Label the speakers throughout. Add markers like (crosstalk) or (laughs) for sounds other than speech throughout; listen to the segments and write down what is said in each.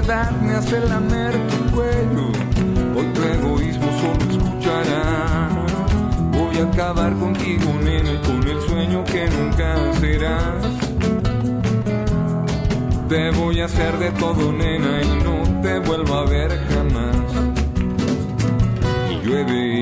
Speaker 1: soledad me hace lamer tu cuello. Hoy tu egoísmo solo escuchará. Voy a acabar contigo, nene, con el sueño que nunca serás. Te voy a hacer de todo, nena, y no te vuelvo a ver jamás. Y llueve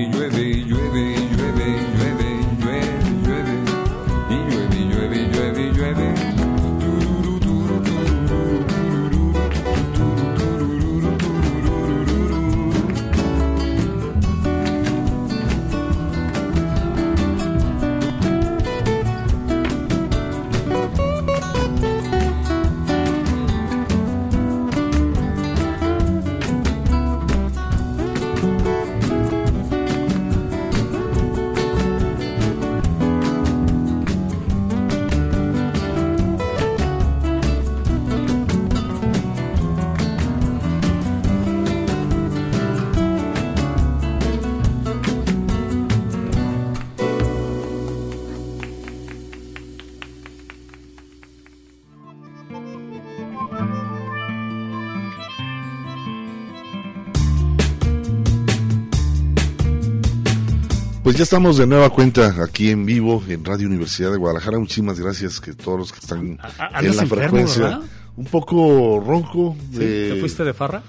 Speaker 2: ya estamos de nueva cuenta aquí en vivo en Radio Universidad de Guadalajara. Muchísimas gracias que todos los que están
Speaker 3: a, a,
Speaker 2: en la frecuencia. Un poco ronco.
Speaker 3: ¿Te fuiste de farra?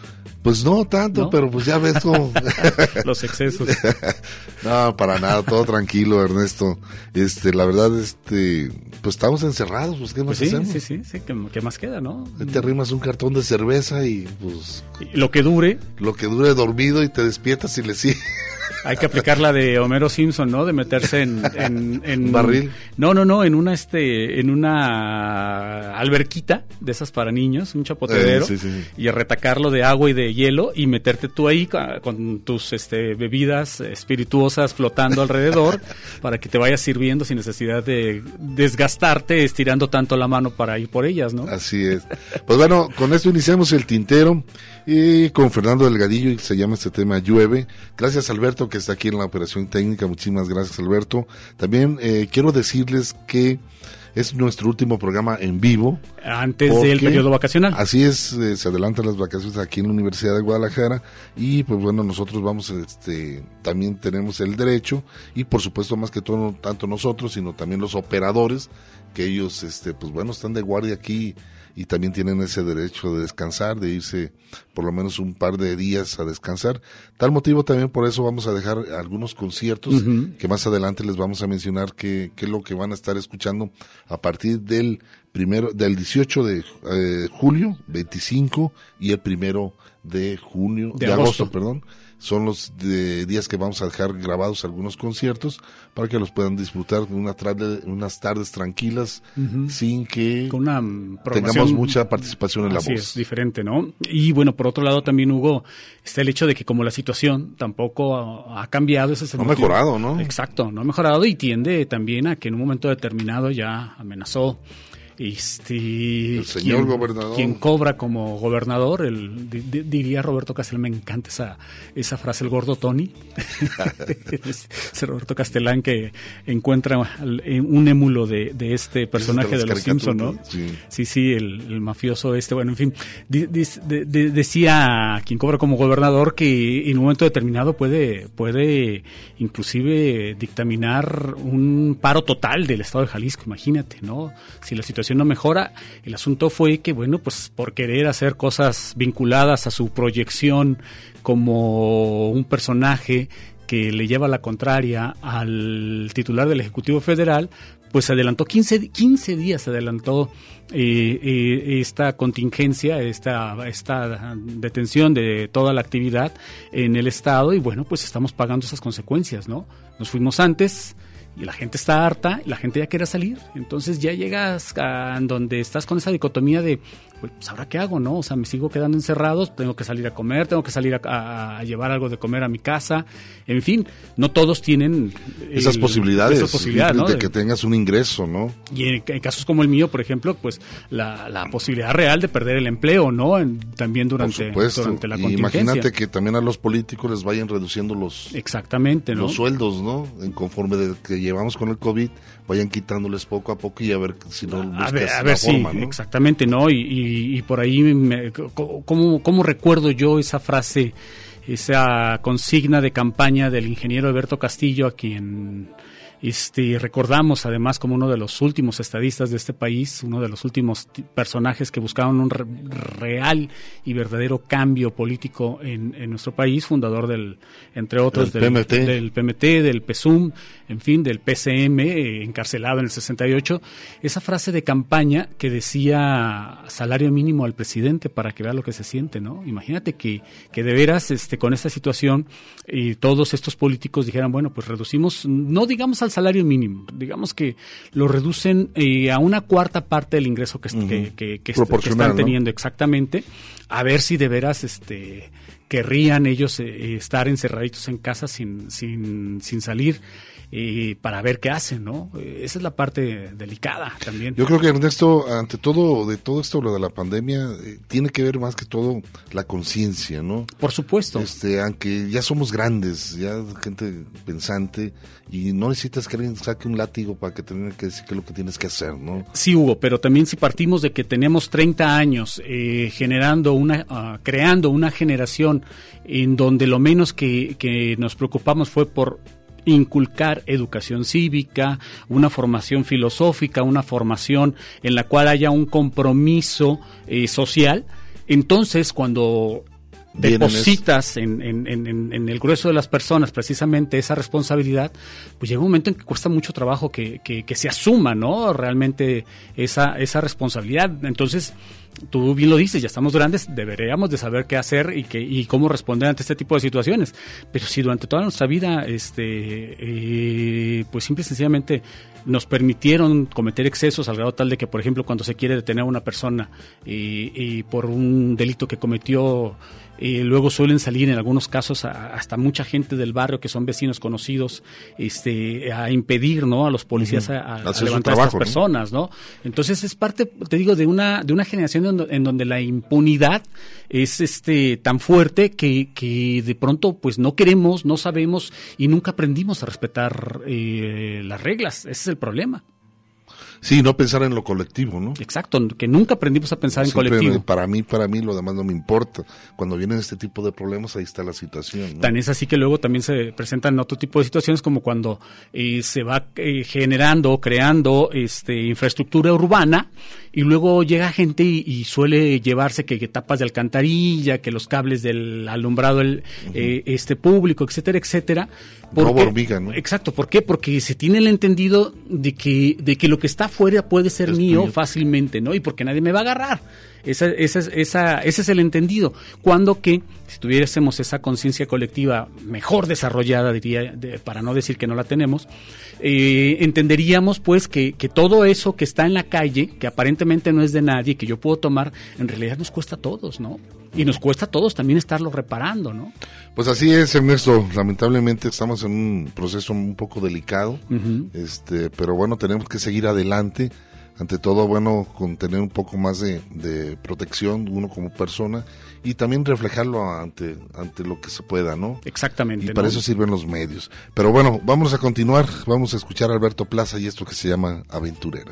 Speaker 2: Pues no tanto, pero pues ya ves cómo... (laughs) (laughs)
Speaker 3: los excesos. (laughs)
Speaker 2: no, para nada, todo tranquilo, Ernesto. Este, la verdad, este, pues estamos encerrados, pues qué más
Speaker 3: pues
Speaker 2: hacemos?
Speaker 3: ¿qué, más queda, ¿no?
Speaker 2: Te rimas un cartón de cerveza y pues
Speaker 3: lo que dure,
Speaker 2: lo que dure dormido y te despiertas y le sigues
Speaker 3: hay que aplicar la de Homero Simpson, ¿no? De meterse en... en, en-
Speaker 2: Barril.
Speaker 3: No, no, no, en una, este, en una alberquita de esas para niños, un chapotedero,
Speaker 2: Eh, sí, sí, sí.
Speaker 3: y retacarlo de agua y de hielo y meterte tú ahí con tus este, bebidas espirituosas flotando alrededor (laughs) para que te vayas sirviendo sin necesidad de desgastarte estirando tanto la mano para ir por ellas, ¿no?
Speaker 2: Así es. Pues bueno, con esto iniciamos el tintero y con Fernando Delgadillo y se llama este tema Llueve. Gracias Alberto que está aquí en la operación técnica. Muchísimas gracias Alberto. También eh, quiero decirles que es nuestro último programa en vivo.
Speaker 3: Antes
Speaker 2: porque-
Speaker 3: del periodo vacacional.
Speaker 2: Así es, eh, se adelantan las vacaciones aquí en la Universidad de Guadalajara y pues bueno, nosotros vamos, este, también tenemos el derecho y por supuesto más que todo, no tanto nosotros, sino también los operadores, que ellos, este, pues bueno, están de guardia aquí y también tienen ese derecho de descansar, de irse por lo menos un par de días a descansar. Tal motivo también por eso vamos a dejar algunos conciertos que más adelante les vamos a mencionar qué qué es lo que van a estar escuchando a partir del primero, del 18 de eh, julio, 25 y el primero de junio,
Speaker 3: De
Speaker 2: de, agosto.
Speaker 3: agosto.
Speaker 2: perdón. Son los de- días que vamos a dejar grabados algunos conciertos para que los puedan disfrutar de una tarde, unas tardes tranquilas sin que
Speaker 3: con una
Speaker 2: tengamos mucha participación en la
Speaker 3: Así
Speaker 2: voz.
Speaker 3: es, diferente, ¿no? Y bueno, por otro lado también, Hugo, está el hecho de que como la situación tampoco ha, ha cambiado, ese es el
Speaker 2: No ha mejorado, ¿no?
Speaker 3: Exacto, no ha mejorado y tiende también a que en un momento determinado ya amenazó este
Speaker 2: El señor gobernador.
Speaker 3: quien cobra como gobernador el di- di- diría Roberto Castel me encanta esa esa frase el gordo Tony (laughs) ese Roberto Castellán que encuentra en un émulo de, de este personaje
Speaker 2: las
Speaker 3: de los Simpson, ¿no?
Speaker 2: sí.
Speaker 3: Sí, sí, el, el mafioso este, bueno, en fin, di- de- de- decía quien cobra como gobernador que en un momento determinado puede, puede inclusive dictaminar un paro total del estado de Jalisco, imagínate, ¿no? Si la situación no mejora, el asunto fue que, bueno, pues por querer hacer cosas vinculadas a su proyección como un personaje que le lleva la contraria al titular del Ejecutivo Federal, pues adelantó 15, 15 días, adelantó eh, eh, esta contingencia, esta, esta detención de toda la actividad en el Estado y bueno, pues estamos pagando esas consecuencias, ¿no? Nos fuimos antes y la gente está harta y la gente ya quiere salir, entonces ya llegas a donde estás con esa dicotomía de, pues ahora qué hago, ¿no? O sea, me sigo quedando encerrados, tengo que salir a comer, tengo que salir a, llevar algo de comer a mi casa, en fin, no todos tienen
Speaker 2: Esas
Speaker 3: el-
Speaker 2: posibilidades,
Speaker 3: esas posibilidades,
Speaker 2: de,
Speaker 3: ¿no?
Speaker 2: de
Speaker 3: De-
Speaker 2: que tengas un ingreso, ¿no?
Speaker 3: y en, en casos como el mío, por ejemplo, pues la, la posibilidad real de perder el empleo, ¿no? En- también durante,
Speaker 2: Por
Speaker 3: durante la
Speaker 2: Y
Speaker 3: contingencia.
Speaker 2: imagínate que también a los políticos les vayan reduciendo los,
Speaker 3: Exactamente, ¿no?
Speaker 2: los sueldos, ¿no? En conforme de que llevamos con el COVID, vayan quitándoles poco a poco y a ver si no
Speaker 3: a ver, a
Speaker 2: la
Speaker 3: ver sí,
Speaker 2: forma, ¿no?
Speaker 3: exactamente, ¿no? Y, y- y por ahí, me, ¿cómo, ¿cómo recuerdo yo esa frase, esa consigna de campaña del ingeniero Alberto Castillo, a quien este, recordamos además como uno de los últimos estadistas de este país, uno de los últimos ti- personajes que buscaban un re- real y verdadero cambio político en, en nuestro país, fundador del, entre otros,
Speaker 2: Del
Speaker 3: del
Speaker 2: PMT.
Speaker 3: del PMT, del PSUM, en fin, del PCM, eh, encarcelado en el 68, esa frase de campaña que decía salario mínimo al presidente para que vea lo que se siente, ¿no? Imagínate que, que de veras este, con esta situación y todos estos políticos dijeran, bueno, pues reducimos, no digamos al salario mínimo, digamos que lo reducen eh, a una cuarta parte del ingreso que, están
Speaker 2: ¿no?
Speaker 3: teniendo exactamente, a ver si de veras este querrían ellos eh, estar encerraditos en casa sin, sin, sin salir eh, para ver qué hacen, ¿no? Esa es la parte delicada también.
Speaker 2: Yo creo que Ernesto, ante todo, de todo esto, lo de la pandemia, eh, tiene que ver más que todo la conciencia, ¿no?
Speaker 3: Por supuesto.
Speaker 2: Este, aunque ya somos grandes, ya gente pensante, y no necesitas que alguien saque un látigo para que tenga que decir qué es lo que tienes que hacer, ¿no?
Speaker 3: Sí, Hugo, pero también si partimos de que tenemos 30 años eh, generando una, ah, creando una generación en donde lo menos que, que nos preocupamos fue por inculcar educación cívica, una formación filosófica, una formación en la cual haya un compromiso eh, social, entonces cuando depositas en, en, en, en, el grueso de las personas precisamente esa responsabilidad, pues llega un momento en que cuesta mucho trabajo que, que, que se asuma, ¿no? Realmente esa, esa responsabilidad. Entonces, tú bien lo dices, ya estamos grandes, deberíamos de saber qué hacer y, qué, y cómo responder ante este tipo de situaciones. Pero si durante toda nuestra vida, este, eh, pues simple y sencillamente nos permitieron cometer excesos al grado tal de que, por ejemplo, cuando se quiere detener a una persona y, y por un delito que cometió eh, luego suelen salir en algunos casos a, hasta mucha gente del barrio que son vecinos conocidos este, a impedir ¿no? a los policías a, a, levantar a estas personas. ¿no? Entonces es parte, te digo, de una, de una generación en, en donde la impunidad es este, tan fuerte que, que de pronto pues no queremos, no sabemos y nunca aprendimos a respetar eh, las reglas. Ese el problema.
Speaker 2: Sí, no pensar en lo colectivo, ¿no?
Speaker 3: Exacto, que nunca aprendimos a pensar
Speaker 2: Siempre
Speaker 3: en colectivo.
Speaker 2: Para mí, para mí, lo demás no me importa. Cuando vienen este tipo de problemas, ahí está la situación. ¿no?
Speaker 3: Tan es así que luego también se presentan otro tipo de situaciones como cuando eh, se va eh, generando, creando este, infraestructura urbana y luego llega gente y, y suele llevarse que, que, tapas de alcantarilla, que los cables del alumbrado el, uh -huh. eh, este público, etcétera, etcétera.
Speaker 2: Porque, no hormiga, ¿no?
Speaker 3: Exacto, ¿por qué? Porque se tiene el entendido de que, de que lo que está afuera puede ser mío fácilmente, ¿no? Y porque nadie me va a agarrar. Esa, esa, esa, ese es el entendido. Cuando que, si tuviésemos esa conciencia colectiva mejor desarrollada, diría, de, para no decir que no la tenemos, eh, entenderíamos pues que, que, todo eso que está en la calle, que aparentemente no es de nadie, que yo puedo tomar, en realidad nos cuesta a todos, ¿no? Y nos cuesta a todos también estarlo reparando, ¿no?
Speaker 2: Pues así es, Ernesto. Lamentablemente estamos en un proceso un poco delicado,
Speaker 3: Uh -huh.
Speaker 2: este, pero bueno, tenemos que seguir adelante ante todo, bueno, con tener un poco más de, de, protección uno como persona y también reflejarlo ante, ante lo que se pueda, ¿no?
Speaker 3: Exactamente.
Speaker 2: Y para
Speaker 3: ¿no?
Speaker 2: eso sirven los medios. Pero bueno, vamos a continuar, vamos a escuchar a Alberto Plaza y esto que se llama Aventurera.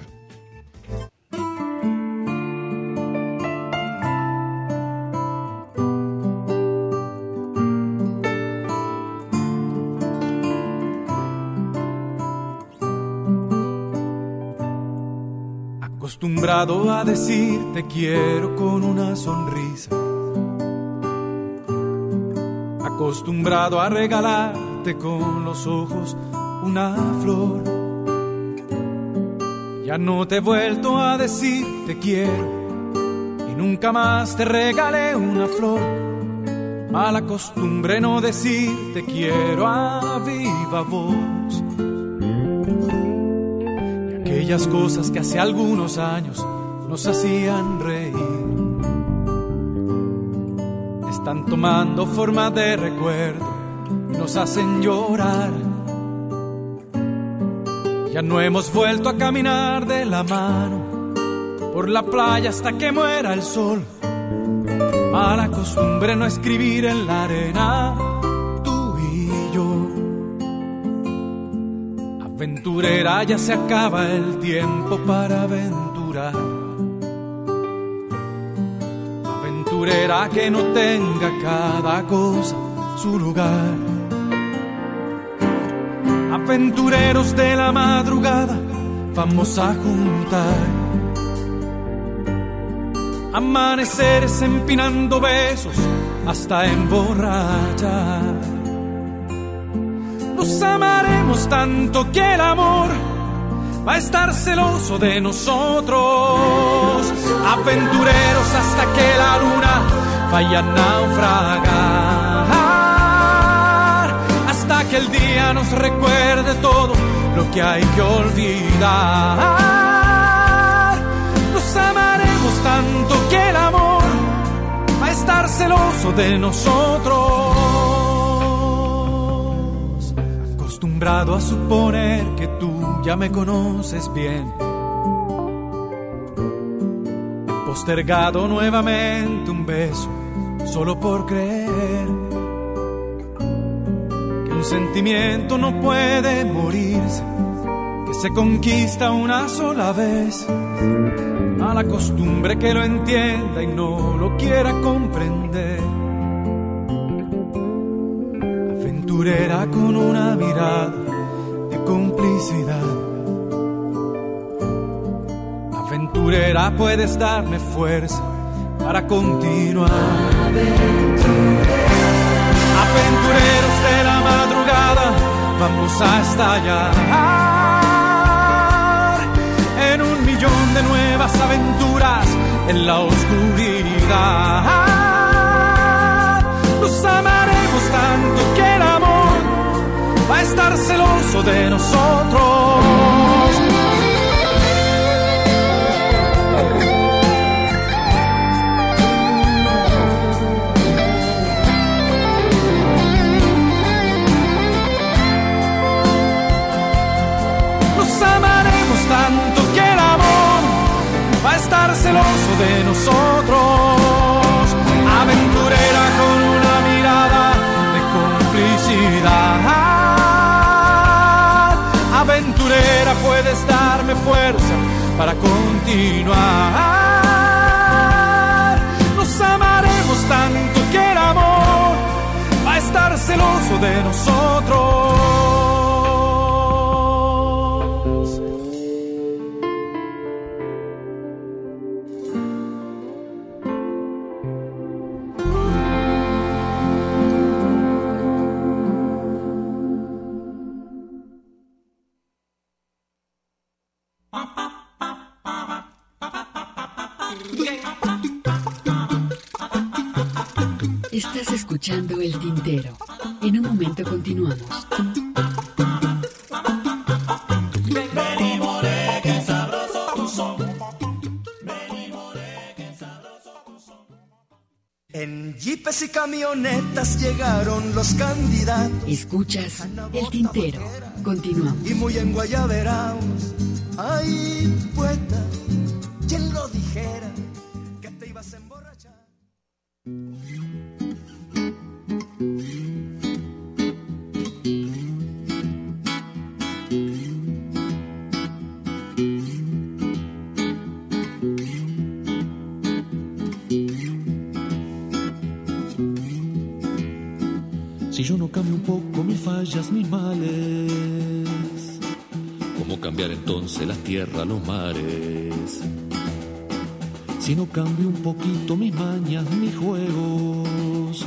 Speaker 4: Acostumbrado a decir te quiero con una sonrisa, acostumbrado a regalarte con los ojos una flor. Ya no te he vuelto a decir te quiero y nunca más te regalé una flor. Mala costumbre no decir te quiero a viva voz aquellas cosas que hace algunos años nos hacían reír. Están tomando forma de recuerdo y nos hacen llorar. Ya no hemos vuelto a caminar de la mano por la playa hasta que muera el sol. Mala costumbre no escribir en la arena aventurera ya se acaba el tiempo para aventurar. Aventurera que no tenga cada cosa su lugar. Aventureros de la madrugada vamos a juntar. Amaneceres empinando besos hasta emborrachar nos amaremos tanto que el amor va a estar celoso de nosotros. Aventureros hasta que la luna vaya a naufragar. Hasta que el día nos recuerde todo lo que hay que olvidar. Nos amaremos tanto que el amor va a estar celoso de nosotros. Acostumbrado a suponer que tú ya me conoces bien. Postergado nuevamente un beso solo por creer que un sentimiento no puede morirse, que se conquista una sola vez. A la costumbre que lo entienda y no lo quiera comprender aventurera con una mirada de complicidad. Aventurera, puedes darme fuerza para continuar. Aventureros de la madrugada, vamos a estallar en un millón de nuevas aventuras en la oscuridad. Nos amaremos tanto que va a estar celoso de nosotros. Nos amaremos tanto que el amor va a estar celoso de nosotros. Aventurera con una mirada de complicidad. Para continuar. Nos amaremos tanto que el amor va a estar celoso de nosotros.
Speaker 5: Escuchando El Tintero. En un momento continuamos.
Speaker 6: En jeepes y camionetas llegaron los candidatos.
Speaker 5: Escuchas El Tintero. Continuamos.
Speaker 6: Y muy enguayaberaos. Ay,
Speaker 7: mis males, ¿cómo cambiar entonces las tierras, los mares? Si no cambio un poquito mis mañas, mis juegos,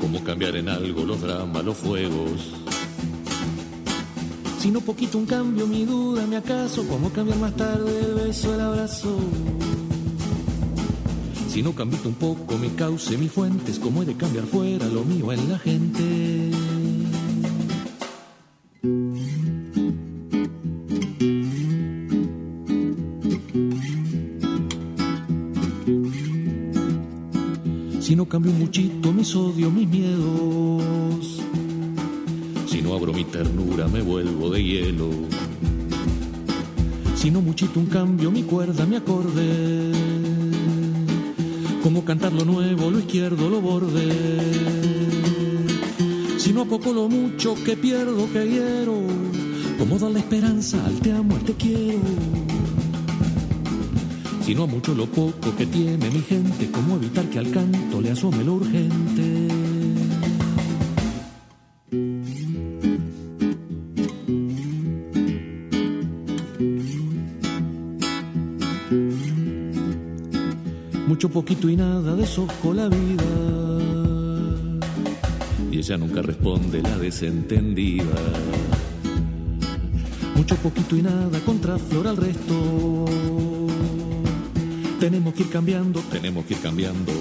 Speaker 7: ¿cómo cambiar en algo los dramas, los fuegos? Si no poquito un cambio, mi duda, mi acaso, ¿cómo cambiar más tarde el beso, el abrazo? Si no cambito un poco mi cauce, mis fuentes, ¿cómo he de cambiar fuera lo mío en la gente? Un cambio, mi cuerda, mi acorde. Como cantar lo nuevo, lo izquierdo, lo borde. Si no a poco lo mucho que pierdo, que hiero. Como dar la esperanza al te amo, al te quiero. Si no a mucho lo poco que tiene mi gente, como evitar que al canto le asome lo urgente. Poquito y nada desojo la vida. Y ella nunca responde la desentendida. Mucho poquito y nada contra flor al resto. Tenemos que ir cambiando, tenemos que ir cambiando.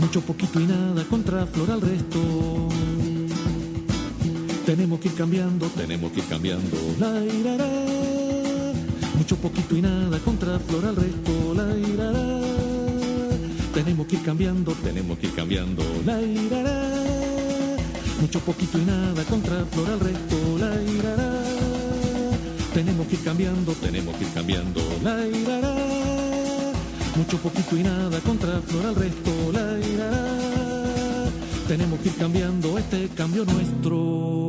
Speaker 7: Mucho poquito y nada contra flor al resto. Tenemos que ir cambiando, tenemos que ir cambiando. Mucho poquito y nada contra flor al resto. La irará. Tenemos que ir cambiando, tenemos que ir cambiando. La irará. Mucho poquito y nada contra flor al resto. La irará. Tenemos que ir cambiando, tenemos que ir cambiando. La irará. Mucho poquito y nada contra flor al resto. La irará. Tenemos que ir cambiando este cambio nuestro.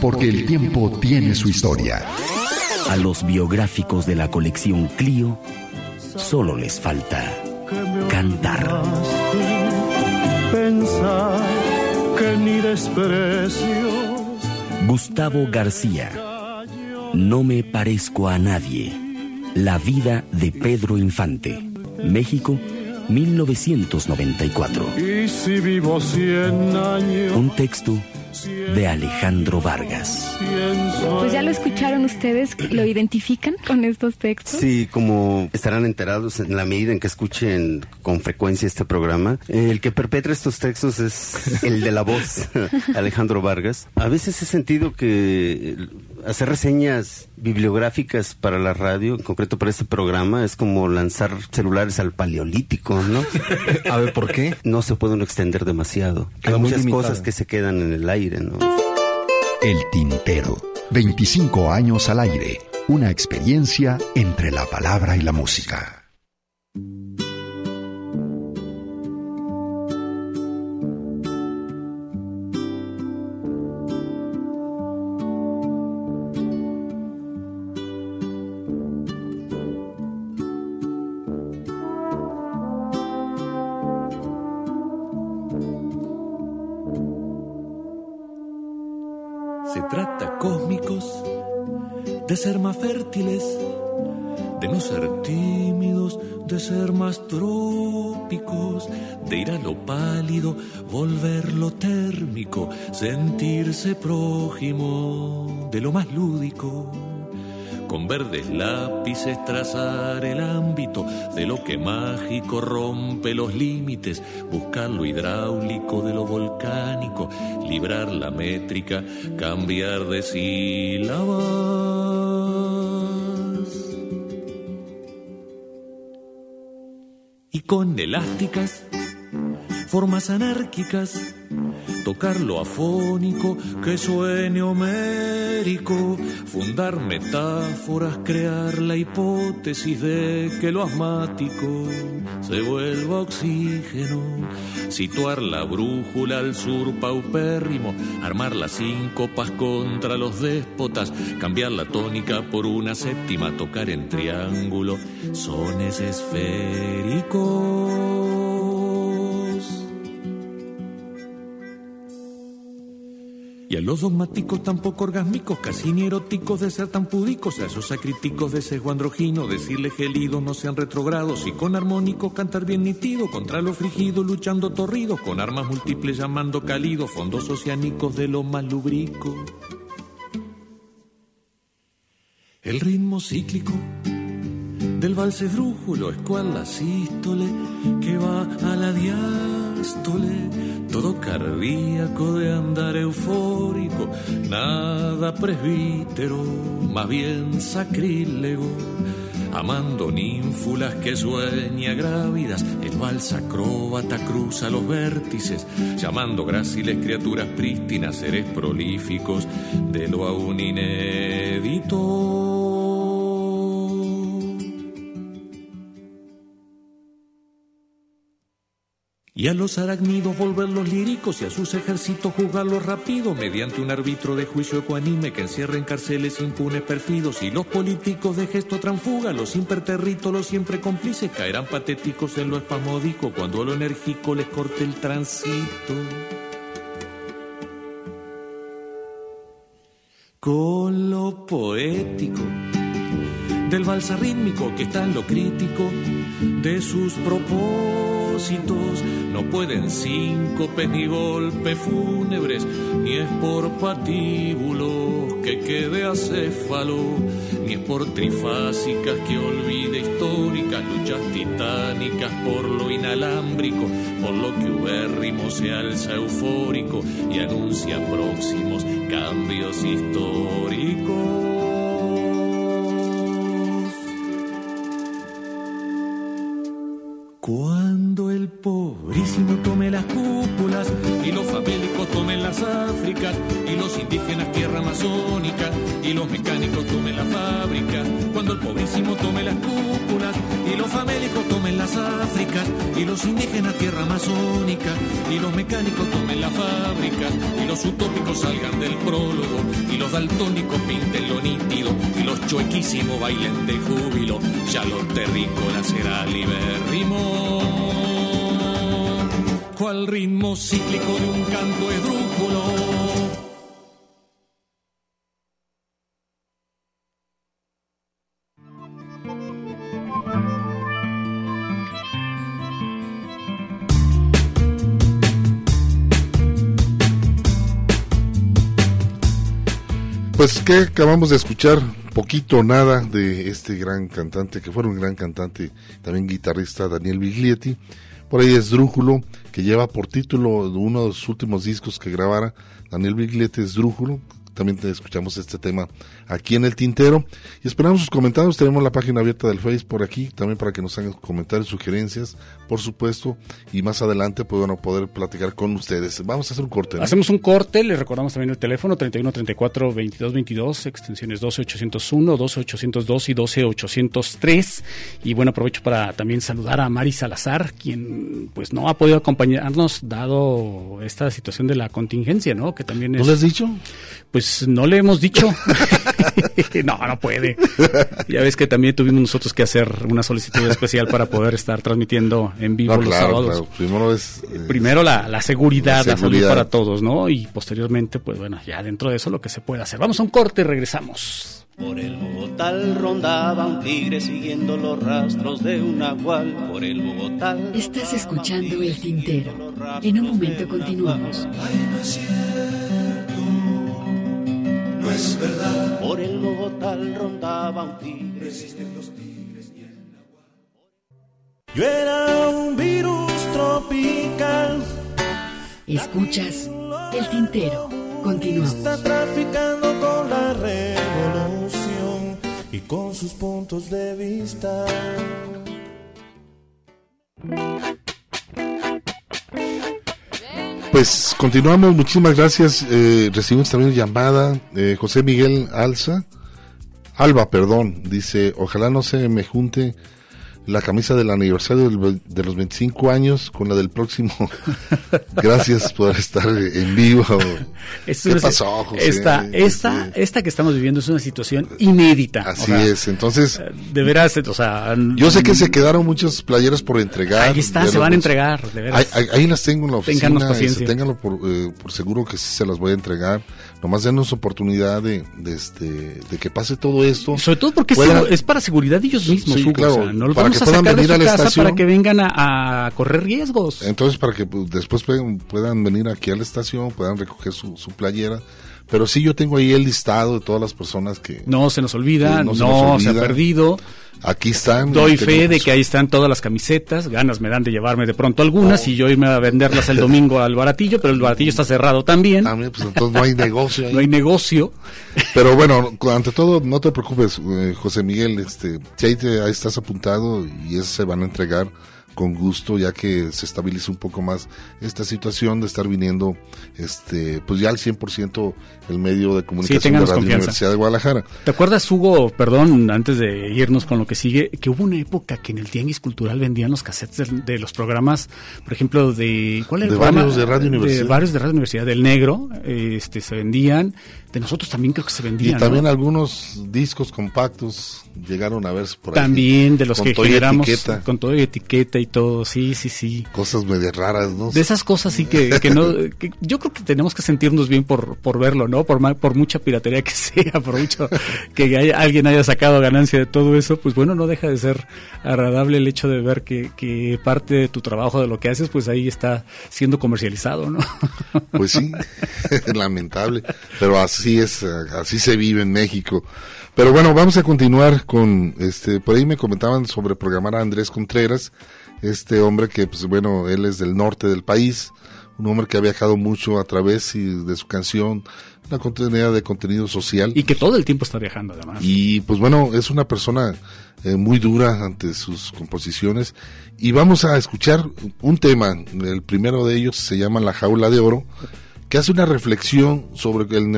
Speaker 8: Porque el tiempo tiene su historia. A los biográficos de la colección Clio solo les falta cantar.
Speaker 6: Pensar que ni desprecio
Speaker 8: Gustavo García. No me parezco a nadie. La vida de Pedro Infante. México, 1994.
Speaker 6: y si vivo cien años
Speaker 8: Un texto de Alejandro Vargas.
Speaker 9: Pues ya lo escucharon ustedes, ¿lo identifican con estos textos?
Speaker 10: Sí, como estarán enterados en la medida en que escuchen con frecuencia este programa, el que perpetra estos textos es el de la voz, (laughs) Alejandro Vargas. A veces he sentido que hacer reseñas bibliográficas para la radio, en concreto para este programa, es como lanzar celulares al paleolítico, ¿no? (laughs)
Speaker 11: A ver, ¿por qué?
Speaker 10: No se puede uno extender demasiado.
Speaker 11: Queda
Speaker 10: Hay muchas
Speaker 11: limitado.
Speaker 10: cosas que se quedan en el aire, ¿no?
Speaker 12: El Tintero. 25 años al aire. Una experiencia entre la palabra y la música.
Speaker 7: De no ser tímidos, de ser más trópicos, de ir a lo pálido, volverlo térmico, sentirse prójimo de lo más lúdico. Con verdes lápices trazar el ámbito de lo que mágico rompe los límites, buscar lo hidráulico de lo volcánico, librar la métrica, cambiar de sílabas. Y con elásticas, formas anárquicas, tocar lo afónico que suene homérico, fundar metáforas, crear la hipótesis de que lo asmático se vuelva oxígeno, situar la brújula al sur paupérrimo, armar las síncopas contra los déspotas, cambiar la tónica por una séptima, tocar en triángulo, sones esféricos. Y a los dogmáticos tampoco orgásmicos, casi ni eróticos de ser tan púdicos, a esos acríticos de sesgo androgino, decirle gelido no sean retrogrados, y con armónicos cantar bien nitido, contra lo frigido luchando torridos, con armas múltiples llamando cálido, fondos oceánicos de lo más. El ritmo cíclico del vals esdrújulo, escual la sístole que va a la diástole, todo cardíaco de andar eufórico, nada presbítero, más bien sacrílego. Amando ninfulas que sueña grávidas, el vals acróbata cruza los vértices, llamando gráciles criaturas prístinas, seres prolíficos de lo aún inédito. Y a los arácnidos volverlos líricos y a sus ejércitos juzgarlos rápido mediante un árbitro de juicio ecuanime que encierra en cárceles impunes perfidos y los políticos de gesto transfuga, los imperterritos, los siempre cómplices caerán patéticos en lo espasmódico cuando lo enérgico les corte el tránsito. Con lo poético del balsa rítmico que está en lo crítico de sus propósitos. No pueden síncopes ni golpes fúnebres, ni es por patíbulos que quede acéfalo, ni es por trifásicas que olvide históricas, luchas titánicas por lo inalámbrico, por lo que ubérrimo se alza eufórico y anuncia próximos cambios históricos. Los utópicos salgan del prólogo y los daltónicos pinten lo nítido y los chuequísimos bailen de júbilo, ya los terrícolas será libérrimo. Cual ritmo cíclico de un canto esdrújulo.
Speaker 2: Pues que acabamos de escuchar poquito nada de este gran cantante, que fue un gran cantante, también guitarrista Daniel Biglietti. Por ahí es Drújulo, que lleva por título uno de los últimos discos que grabara Daniel Biglietti es Drújulo. También escuchamos este tema aquí en el tintero. Y esperamos sus comentarios. Tenemos la página abierta del Face por aquí, también para que nos hagan comentarios, sugerencias, por supuesto. Y más adelante, pues bueno, poder platicar con ustedes. Vamos a hacer un corte. ¿no?
Speaker 3: Hacemos un corte, les recordamos también el teléfono 31 34 22 22, extensiones 12 801, 12 802 y 12 803. Y bueno, aprovecho para también saludar a Mari Salazar, quien pues no ha podido acompañarnos dado esta situación de la contingencia, ¿no? Que también es...
Speaker 2: ¿No le has dicho?
Speaker 3: Pues no le hemos dicho. (laughs) (laughs) no, no puede. Ya ves que también tuvimos nosotros que hacer una solicitud especial para poder estar transmitiendo en vivo
Speaker 2: No,
Speaker 3: los
Speaker 2: claro,
Speaker 3: sábados.
Speaker 2: claro. Primero es, eh,
Speaker 3: Primero la, la seguridad,
Speaker 2: la
Speaker 3: la, salud
Speaker 2: seguridad.
Speaker 3: para todos, ¿no? Y posteriormente, pues bueno, ya dentro de eso lo que se puede hacer. Vamos a un corte y regresamos.
Speaker 11: Por el Bogotá rondaba un tigre siguiendo los rastros de un nahual. Por el Bogotá.
Speaker 5: Estás escuchando El Tintero. En un momento continuamos.
Speaker 11: No es verdad. Por el Bogotá rondaba un tigre. Resisten los tigres y el
Speaker 6: Yo era un virus tropical.
Speaker 5: Escuchas El Tintero. Continuamos.
Speaker 6: Está traficando con la revolución y con sus puntos de vista.
Speaker 2: Pues continuamos, muchísimas gracias. Eh, recibimos también llamada eh, José Miguel Alza, Alba, perdón, dice, ojalá no se me junte la camisa del aniversario del de los 25 años con la del próximo. (laughs) gracias por estar en vivo.
Speaker 3: Es
Speaker 2: ¿Qué pasó, José?
Speaker 3: Esta, esta, esta que estamos viviendo es una situación inédita.
Speaker 2: Así
Speaker 3: O sea,
Speaker 2: es, entonces...
Speaker 3: De veras, o sea...
Speaker 2: Yo sé que se quedaron muchas playeras por entregar.
Speaker 3: Ahí está, se
Speaker 2: lo-
Speaker 3: van a entregar, de veras.
Speaker 2: Ahí, las tengo en la oficina. Este,
Speaker 3: paciencia.
Speaker 2: ténganlo por, eh, por seguro que sí se las voy a entregar. Nomás denos oportunidad de, de, este, de que pase todo esto.
Speaker 3: Sobre todo porque es
Speaker 2: Puedan-
Speaker 3: segu- es para seguridad de ellos mismos,
Speaker 2: Sí,
Speaker 3: Hugo,
Speaker 2: claro,
Speaker 3: o sea, no los
Speaker 2: para
Speaker 3: vamos
Speaker 2: que
Speaker 3: a
Speaker 2: puedan venir a la estación.
Speaker 3: para que vengan a, a correr riesgos.
Speaker 2: Entonces, para que pues, después puedan, puedan venir aquí a la estación, puedan recoger su, su playera. Pero sí, yo tengo ahí el listado de todas las personas que.
Speaker 3: No se nos olvida, no,
Speaker 2: nos
Speaker 3: se, ha perdido.
Speaker 2: Aquí están.
Speaker 3: Doy fe de que ahí están todas las camisetas, ganas me dan de llevarme de pronto algunas y yo irme a venderlas el domingo al baratillo, pero el baratillo está cerrado también.
Speaker 2: pues entonces no hay negocio ahí. (laughs)
Speaker 3: No hay negocio.
Speaker 2: Pero bueno, ante todo, no te preocupes, eh, José Miguel, este, si ahí, te- ahí estás apuntado y esas se van a entregar con gusto, ya que se estabilice un poco más esta situación de estar viniendo, este, pues ya al 100% el medio de comunicación de Radio
Speaker 3: confianza.
Speaker 2: Universidad de Guadalajara.
Speaker 3: ¿Te acuerdas, Hugo, perdón, antes de irnos con lo que sigue, que hubo una época que en el Tianguis Cultural vendían los cassettes de, de los programas, por ejemplo, de... ¿Cuál era
Speaker 2: De
Speaker 3: el programa?
Speaker 2: varios de Radio Universidad.
Speaker 3: De varios de Radio Universidad, del Negro, este, se vendían, de nosotros también creo que se vendían.
Speaker 2: Y también
Speaker 3: ¿no?
Speaker 2: algunos discos compactos llegaron a verse por ahí.
Speaker 3: También de los
Speaker 2: con
Speaker 3: que generamos
Speaker 2: etiqueta.
Speaker 3: con todo y etiqueta y todo, sí, sí, sí.
Speaker 2: Cosas medio raras, ¿no?
Speaker 3: De esas cosas sí que, que no, que yo creo que tenemos que sentirnos bien por, por verlo, ¿no? Por, por mucha piratería que (laughs) sea, por mucho que haya- alguien haya sacado ganancia de todo eso, pues bueno, no deja de ser agradable el hecho de ver que, que parte de tu trabajo, de lo que haces, pues ahí está siendo comercializado, ¿no?
Speaker 2: Pues sí, (laughs) lamentable, pero así es, eh, así se vive en México. Pero bueno, vamos a continuar con, este, por ahí me comentaban sobre programar a Andrés Contreras, este hombre que, pues bueno, él es del norte del país, un hombre que ha viajado mucho a través y de su canción, una contenido de contenido social.
Speaker 3: Y que todo el tiempo está viajando además.
Speaker 2: Y pues bueno, es una persona eh, muy dura ante sus composiciones. Y vamos a escuchar un tema, el primero de ellos se llama La jaula de oro, que hace una reflexión sobre el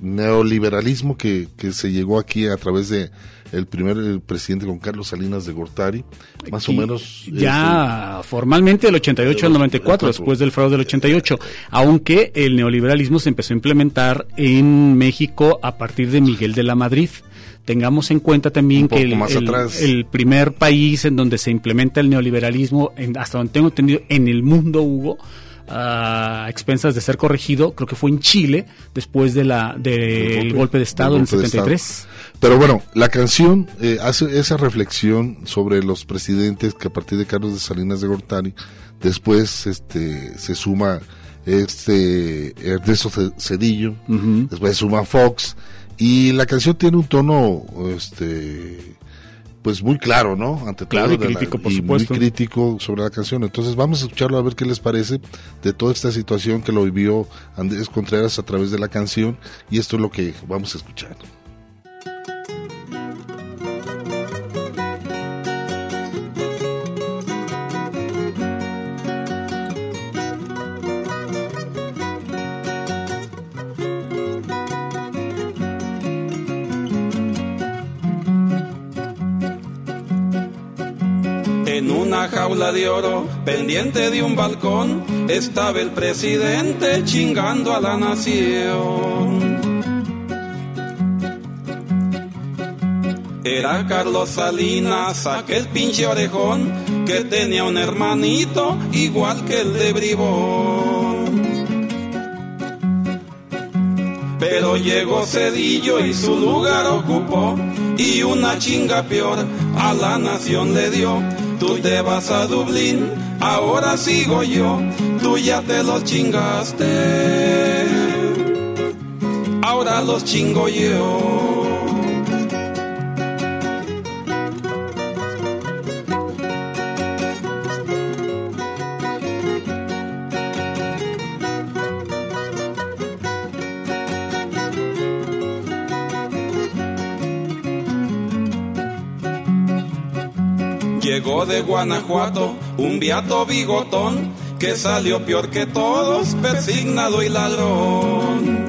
Speaker 2: neoliberalismo que, que se llegó aquí a través de el primer presidente con Carlos Salinas de Gortari, más o menos.
Speaker 3: Ya
Speaker 2: este,
Speaker 3: formalmente del 88 al 94, después del fraude del 88, aunque el neoliberalismo se empezó a implementar en México a partir de Miguel de la Madrid. Tengamos en cuenta también que el, primer país en donde se implementa el neoliberalismo, en- hasta donde tengo entendido, en el mundo hubo, a expensas de ser corregido, creo que fue en Chile, después de la del golpe, de Estado
Speaker 2: del
Speaker 3: en
Speaker 2: golpe de
Speaker 3: 73.
Speaker 2: Estado. Pero bueno, la canción eh, hace esa reflexión sobre los presidentes que a partir de Carlos de Salinas de Gortari, después este se suma este Ernesto Ce- Cedillo, después se suma Fox y la canción tiene un tono este pues muy claro, ¿no? Ante
Speaker 3: Claro,
Speaker 2: todo
Speaker 3: y
Speaker 2: la-
Speaker 3: crítico, por
Speaker 2: y
Speaker 3: supuesto.
Speaker 2: muy crítico sobre la canción. Entonces vamos a escucharlo a ver qué les parece de toda esta situación que lo vivió Andrés Contreras a través de la canción y esto es lo que vamos a escuchar.
Speaker 13: En una jaula de oro, pendiente de un balcón, estaba el presidente chingando a la nación. Era Carlos Salinas, aquel pinche orejón, que tenía un hermanito igual que el de Bribón. Pero llegó Cedillo y su lugar ocupó, y una chinga peor a la nación le dio. Tú te vas a Dublín, ahora sigo yo, tú ya te los chingaste, ahora los chingo yo. De Guanajuato un viato bigotón que salió peor que todos, persignado y ladrón.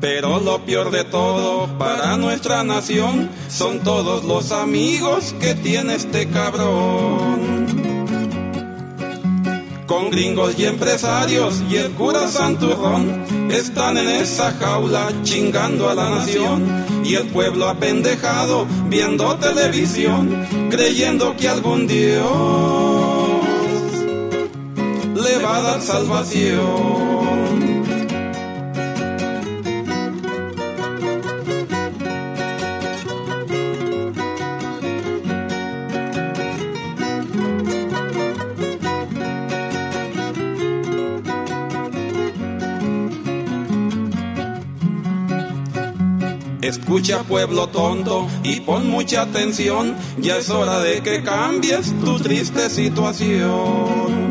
Speaker 13: Pero lo peor de todo para nuestra nación son todos los amigos que tiene este cabrón. Con gringos y empresarios y el cura Santurrón están en esa jaula chingando a la nación y el pueblo apendejado viendo televisión creyendo que algún Dios le va a dar salvación. Escucha pueblo tonto y pon mucha atención, ya es hora de que cambies tu triste situación.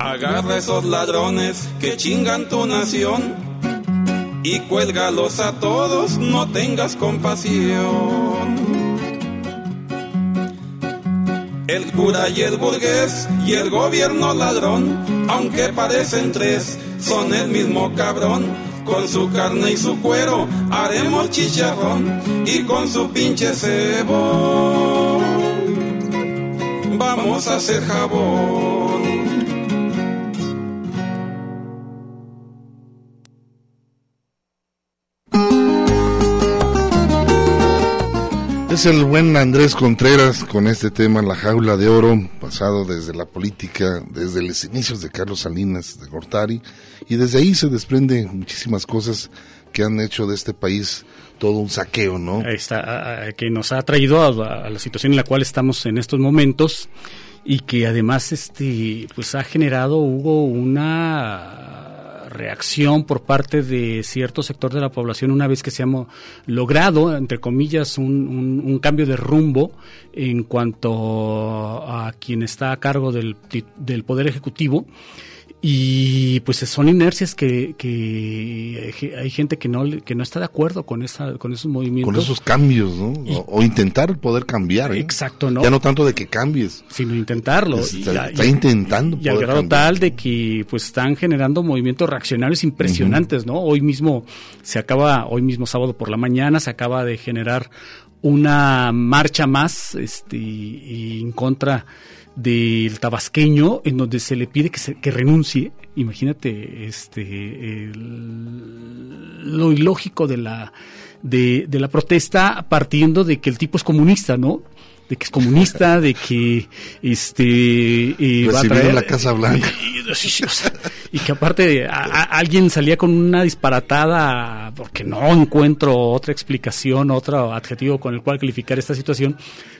Speaker 13: Agarra esos ladrones que chingan tu nación y cuélgalos a todos, no tengas compasión. El cura y el burgués y el gobierno ladrón, aunque parecen tres, son el mismo cabrón. Con su carne y su cuero haremos chicharrón y con su pinche cebo vamos a hacer jabón.
Speaker 2: Es el buen Andrés Contreras con este tema La jaula de oro, pasado desde la política, desde los inicios de Carlos Salinas de Gortari, y desde ahí se desprenden muchísimas cosas que han hecho de este país todo un saqueo, ¿no?
Speaker 3: Está, a- a- que nos ha traído a, a la situación en la cual estamos en estos momentos y que además este pues ha generado Hugo una reacción por parte de cierto sector de la población una vez que se ha logrado entre comillas un, un- un cambio de rumbo en cuanto a quien está a cargo del, del poder ejecutivo y pues son inercias que, que hay gente que no que no está de acuerdo con esa con esos movimientos.
Speaker 2: Con esos cambios no o, intentar poder cambiar ¿eh?
Speaker 3: exacto no
Speaker 2: ya no tanto de que cambies.
Speaker 3: Sino intentarlo.
Speaker 2: Está, está intentando
Speaker 3: y al grado tal de que pues están generando movimientos reaccionarios impresionantes no hoy mismo se acaba hoy mismo sábado por la mañana se acaba de generar una marcha más este en contra del tabasqueño en donde se le pide que, se, que renuncie. Imagínate este lo ilógico de la de, de, la protesta partiendo de que el tipo es comunista, ¿no? De que es comunista, de que este
Speaker 2: eh, va a traer, la Casa Blanca. (laughs)
Speaker 3: Y, que aparte alguien salía con una disparatada porque no encuentro otra explicación, otro adjetivo con el cual calificar esta situación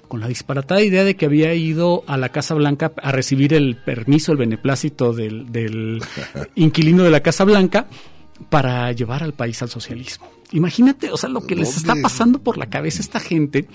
Speaker 3: con la disparatada idea de que había ido a la Casa Blanca a recibir el permiso, el beneplácito del, del (laughs) inquilino de la Casa Blanca para llevar al país al socialismo. Imagínate, o sea, lo que les está pasando por la cabeza a esta gente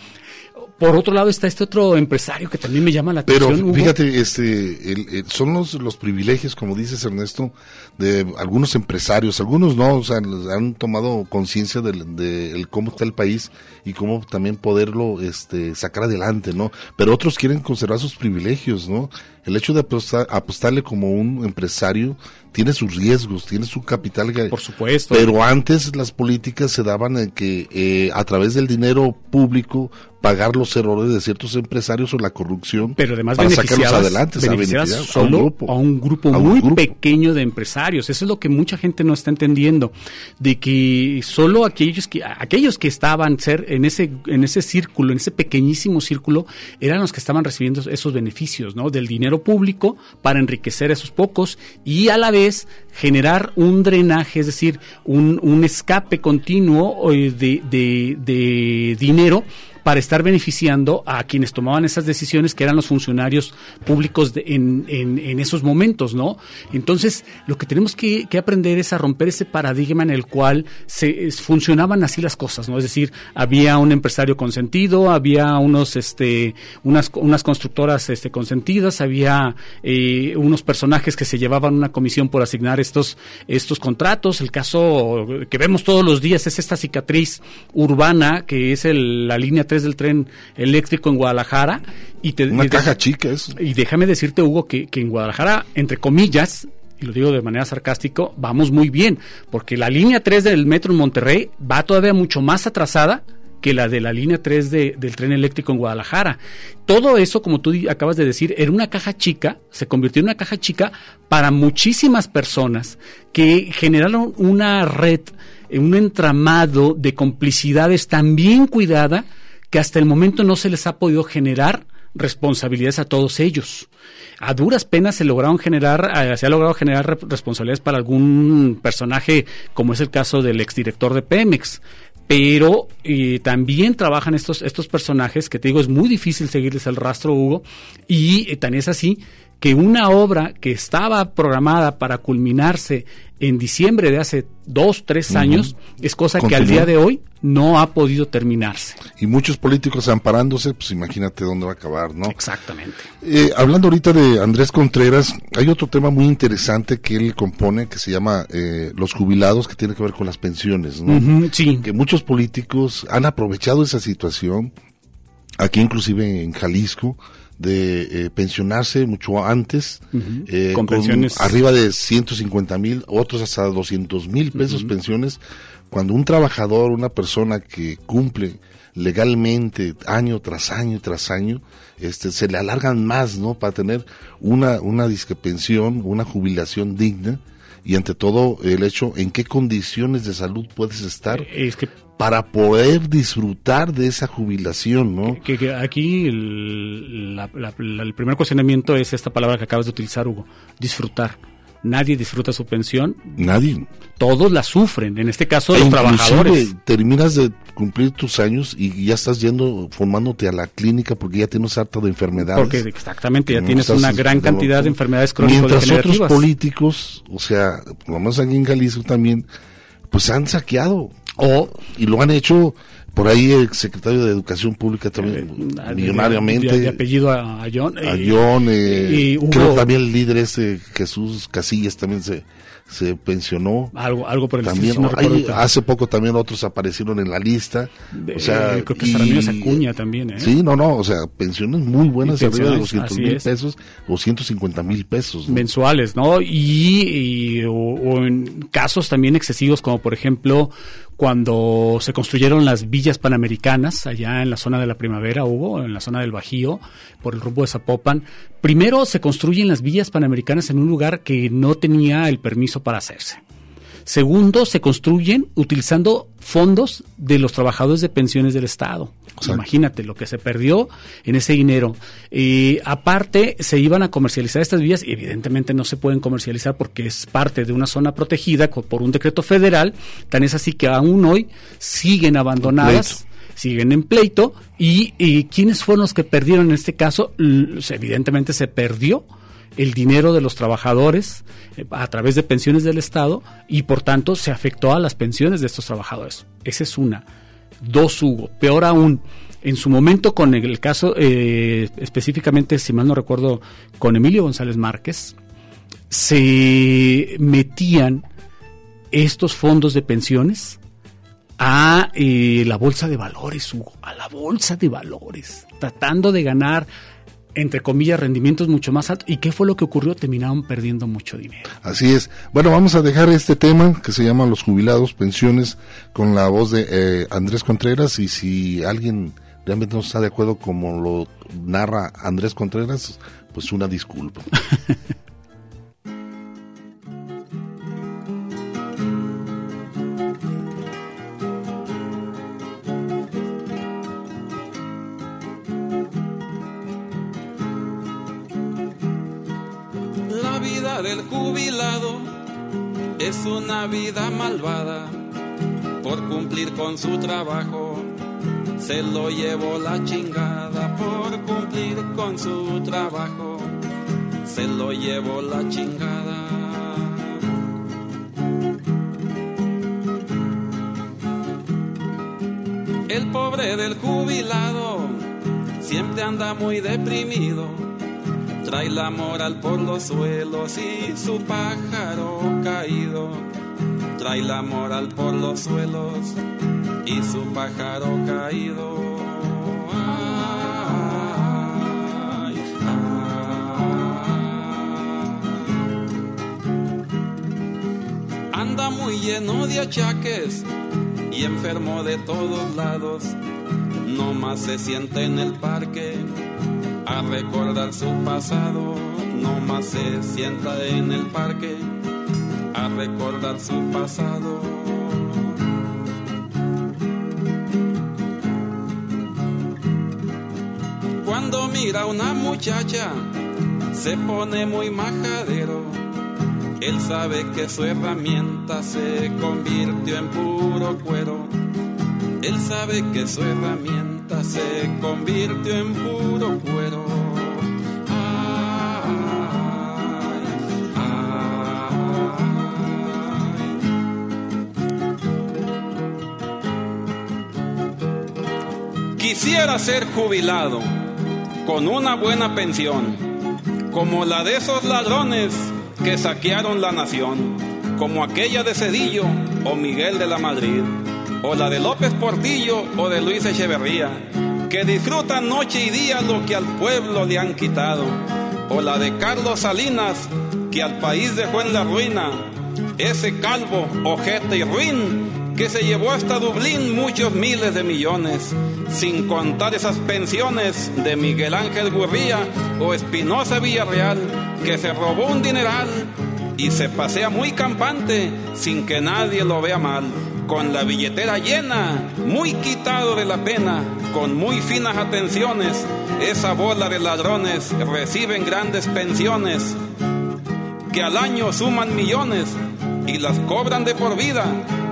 Speaker 3: por otro lado está este otro empresario que también me llama la atención.
Speaker 2: Pero fíjate, este, son los, los privilegios, como dices Ernesto, de algunos empresarios, algunos no, o sea, han tomado conciencia de, cómo está el país y cómo también poderlo este, sacar adelante, ¿no? Pero otros quieren conservar sus privilegios, ¿no? El hecho de apostarle como un empresario tiene sus riesgos, tiene su capital.
Speaker 3: Por supuesto.
Speaker 2: Pero antes las políticas se daban en que eh, a través del dinero público pagar los errores de ciertos empresarios o la corrupción
Speaker 3: pero además
Speaker 2: para sacarlos adelante.
Speaker 3: solo a un grupo, a un grupo muy pequeño de empresarios. Eso es lo que mucha gente no está entendiendo, de que solo aquellos que aquellos que estaban ser en ese en ese círculo, en ese pequeñísimo círculo, eran los que estaban recibiendo esos beneficios, ¿no? Del dinero público para enriquecer a esos pocos y a la vez generar un drenaje, es decir, un, escape continuo eh, de dinero para estar beneficiando a quienes tomaban esas decisiones, que eran los funcionarios públicos en, en, esos momentos, ¿no? Entonces, lo que tenemos que, aprender es a romper ese paradigma en el cual se funcionaban así las cosas, ¿no? Es decir, había un empresario consentido, había unos, este, unas, unas constructoras, este, consentidas, había eh, unos personajes que se llevaban una comisión por asignar estos, estos contratos. El caso que vemos todos los días es esta cicatriz urbana, que es la línea del tren eléctrico en Guadalajara. Y te,
Speaker 2: Una caja chica eso.
Speaker 3: Y déjame decirte, Hugo, que, que en Guadalajara, entre comillas, y lo digo de manera sarcástica, vamos muy bien, porque la línea 3 del metro en Monterrey va todavía mucho más atrasada que la de la línea 3 de, del tren eléctrico en Guadalajara. Todo eso, como tú acabas de decir, era una caja chica, se convirtió en una caja chica para muchísimas personas que generaron una red, un entramado de complicidades tan bien cuidada que hasta el momento no se les ha podido generar responsabilidades a todos ellos. A duras penas se lograron generar, eh, se ha logrado generar responsabilidades para algún personaje, como es el caso del exdirector de Pemex. Pero también trabajan estos, estos personajes, que te digo, es muy difícil seguirles el rastro, Hugo, y eh, tan es así que una obra que estaba programada para culminarse en diciembre de hace dos, tres años, es cosa que al día de hoy no ha podido terminarse.
Speaker 2: Y muchos políticos amparándose, pues imagínate dónde va a acabar, ¿no?
Speaker 3: Exactamente.
Speaker 2: Eh, hablando ahorita de Andrés Contreras, hay otro tema muy interesante que él compone que se llama eh, los jubilados, que tiene que ver con las pensiones, ¿no?
Speaker 3: sí.
Speaker 2: Que muchos políticos han aprovechado esa situación, aquí inclusive en Jalisco, de eh, pensionarse mucho antes,
Speaker 3: eh, con, pensiones.
Speaker 2: arriba de 150 mil, otros hasta 200 mil pesos pensiones, cuando un trabajador, una persona que cumple legalmente año tras año tras año, este, se le alargan más, ¿no? Para tener una, una pensión, una jubilación digna y ante todo el hecho en qué condiciones de salud puedes estar.
Speaker 3: Es que
Speaker 2: para poder disfrutar de esa jubilación, ¿no?
Speaker 3: Que, aquí el, el, primer cuestionamiento es esta palabra que acabas de utilizar, Hugo, disfrutar. Nadie disfruta su pensión.
Speaker 2: Nadie.
Speaker 3: Todos la sufren, en este caso los trabajadores.
Speaker 2: Terminas de cumplir tus años y ya estás yendo, formándote a la clínica porque ya tienes harta de enfermedades.
Speaker 3: Porque exactamente, ya tienes una gran cantidad de enfermedades crónicas.
Speaker 2: Mientras otros políticos, o sea, por lo menos aquí en Jalisco también, pues han saqueado
Speaker 3: o,
Speaker 2: y lo han hecho por ahí el secretario de Educación Pública también,
Speaker 3: Eh, de-
Speaker 2: millonariamente.
Speaker 3: De, de apellido a, a John.
Speaker 2: a
Speaker 3: y-
Speaker 2: John, eh,
Speaker 3: y hubo-
Speaker 2: creo también el líder este, Jesús Casillas también se, se pensionó.
Speaker 3: Algo, algo por el
Speaker 2: También,
Speaker 3: estilo, no
Speaker 2: hay- hace poco también otros aparecieron en la lista.
Speaker 3: De-
Speaker 2: o sea,
Speaker 3: creo que Acuña también, ¿eh?
Speaker 2: Sí, no, no, o sea, pensiones muy buenas, arriba de
Speaker 3: pensiones,
Speaker 2: 200
Speaker 3: así
Speaker 2: mil
Speaker 3: es.
Speaker 2: pesos o 150 mil pesos. ¿no?
Speaker 3: mensuales, ¿no? Y, y- o, o en casos también excesivos, como por ejemplo cuando se construyeron las villas panamericanas allá en la zona de la primavera, hubo, en la zona del Bajío, por el rumbo de Zapopan. Primero se construyen las villas panamericanas en un lugar que no tenía el permiso para hacerse. Segundo, se construyen utilizando fondos de los trabajadores de pensiones del Estado. Imagínate lo que se perdió en ese dinero. Y aparte, se iban a comercializar estas vías y evidentemente no se pueden comercializar porque es parte de una zona protegida por un decreto federal. Tan es así que aún hoy siguen abandonadas siguen en pleito y, y quiénes fueron los que perdieron en este caso evidentemente se perdió el dinero de los trabajadores eh, a través de pensiones del Estado y por tanto se afectó a las pensiones de estos trabajadores. Esa es una. Dos, Hugo. Peor aún, en su momento con el caso, eh, específicamente, si mal no recuerdo, con Emilio González Márquez, se metían estos fondos de pensiones a eh, la bolsa de valores, Hugo, a la bolsa de valores, tratando de ganar, entre comillas, rendimientos mucho más altos. ¿Y qué fue lo que ocurrió? Terminaron perdiendo mucho dinero.
Speaker 2: Así es. Bueno, vamos a dejar este tema que se llama Los jubilados, pensiones, con la voz de eh, Andrés Contreras. Y si alguien realmente no está de acuerdo como lo narra Andrés Contreras, pues una disculpa. (laughs)
Speaker 13: vida malvada. Por cumplir con su trabajo, se lo llevó la chingada. Por cumplir con su trabajo, se lo llevó la chingada. El pobre del jubilado siempre anda muy deprimido. Trae la moral por los suelos y su pájaro caído. Trae la moral por los suelos y su pájaro caído. Anda muy lleno de achaques y enfermo de todos lados. No más se siente en el parque a recordar su pasado. No más se sienta en el parque recordar su pasado. Cuando mira a una muchacha, se pone muy majadero. Él sabe que su herramienta se convirtió en puro cuero. Él sabe que su herramienta se convirtió en puro cuero. Quisiera ser jubilado con una buena pensión, como la de esos ladrones que saquearon la nación, como aquella de Cedillo o Miguel de la Madrid, o la de López Portillo o de Luis Echeverría, que disfrutan noche y día lo que al pueblo le han quitado, o la de Carlos Salinas, que al país dejó en la ruina, ese calvo, ojete y ruin, que se llevó hasta Dublín muchos miles de millones, sin contar esas pensiones de Miguel Ángel Gurría o Espinosa Villarreal, que se robó un dineral y se pasea muy campante sin que nadie lo vea mal, con la billetera llena, muy quitado de la pena, con muy finas atenciones, esa bola de ladrones reciben grandes pensiones, que al año suman millones y las cobran de por vida,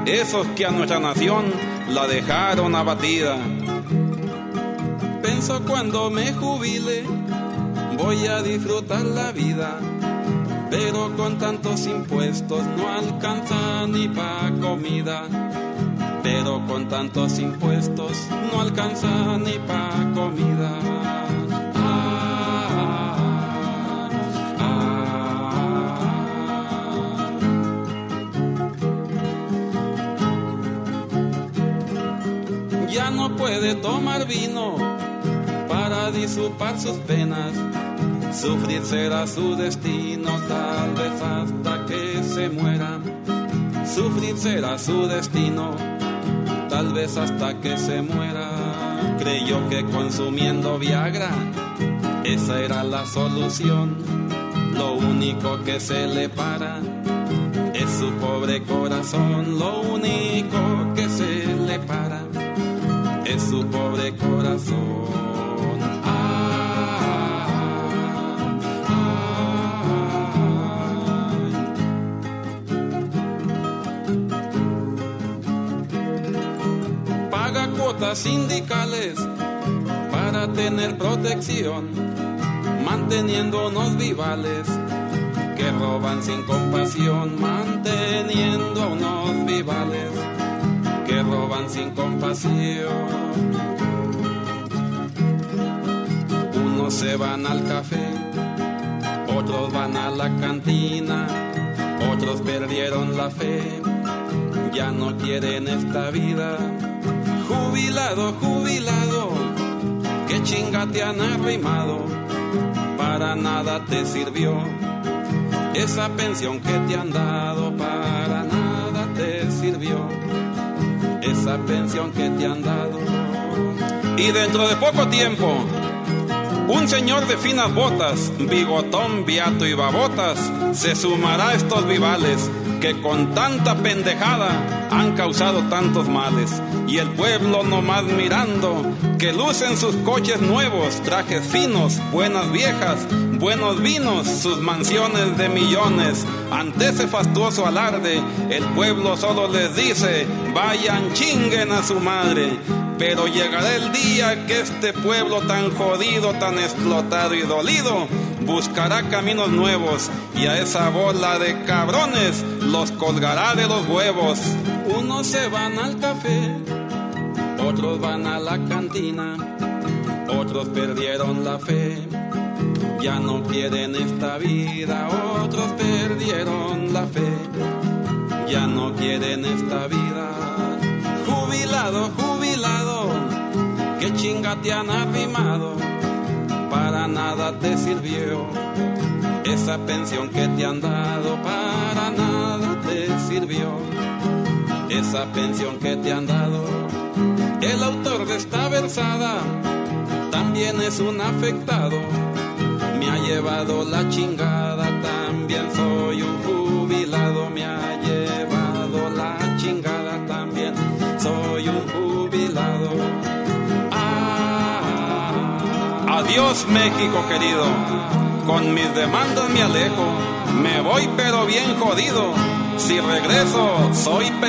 Speaker 13: esos que a nuestra nación la dejaron abatida. Penso cuando me jubile, voy a disfrutar la vida, pero con tantos impuestos no alcanza ni pa' comida. pero con tantos impuestos no alcanza ni pa' comida. Puede tomar vino para disipar sus penas. Sufrir será su destino, tal vez hasta que se muera. Sufrir será su destino, tal vez hasta que se muera. Creyó que consumiendo Viagra, esa era la solución. Lo único que se le para es su pobre corazón. Lo único que se le para su pobre corazón. Paga cuotas sindicales para tener protección, manteniendo unos vivales que roban sin compasión, unos vivales roban sin compasión. Unos se van al café, otros van a la cantina, otros perdieron la fe, ya no quieren esta vida. Jubilado, jubilado, que chinga te han arrimado, para nada te sirvió. Esa pensión que te han dado, esa pensión que te han dado. Y dentro de poco tiempo, un señor de finas botas, bigotón, viato y babotas, se sumará a estos vivales que con tanta pendejada han causado tantos males. Y el pueblo nomás mirando, que lucen sus coches nuevos, trajes finos, buenas viejas, buenos vinos, sus mansiones de millones. Ante ese fastuoso alarde, el pueblo solo les dice, vayan chinguen a su madre. Pero llegará el día que este pueblo tan jodido, tan explotado y dolido, buscará caminos nuevos y a esa bola de cabrones los colgará de los huevos. Unos se van al café, otros van a la cantina, otros perdieron la fe. Ya no quieren esta vida, otros perdieron la fe. Ya no quieren esta vida. Jubilado, jubilado, que chinga te han arrimado, para nada te sirvió. Esa pensión que te han dado, para nada te sirvió. Esa pensión que te han dado. El autor de esta versada también es un afectado. Me ha llevado la chingada, también soy un jubilado. Me ha llevado la chingada, también soy un jubilado. Ah, adiós México querido, con mis demandas me alejo, me voy pero bien jodido. Si regreso, soy pendejo.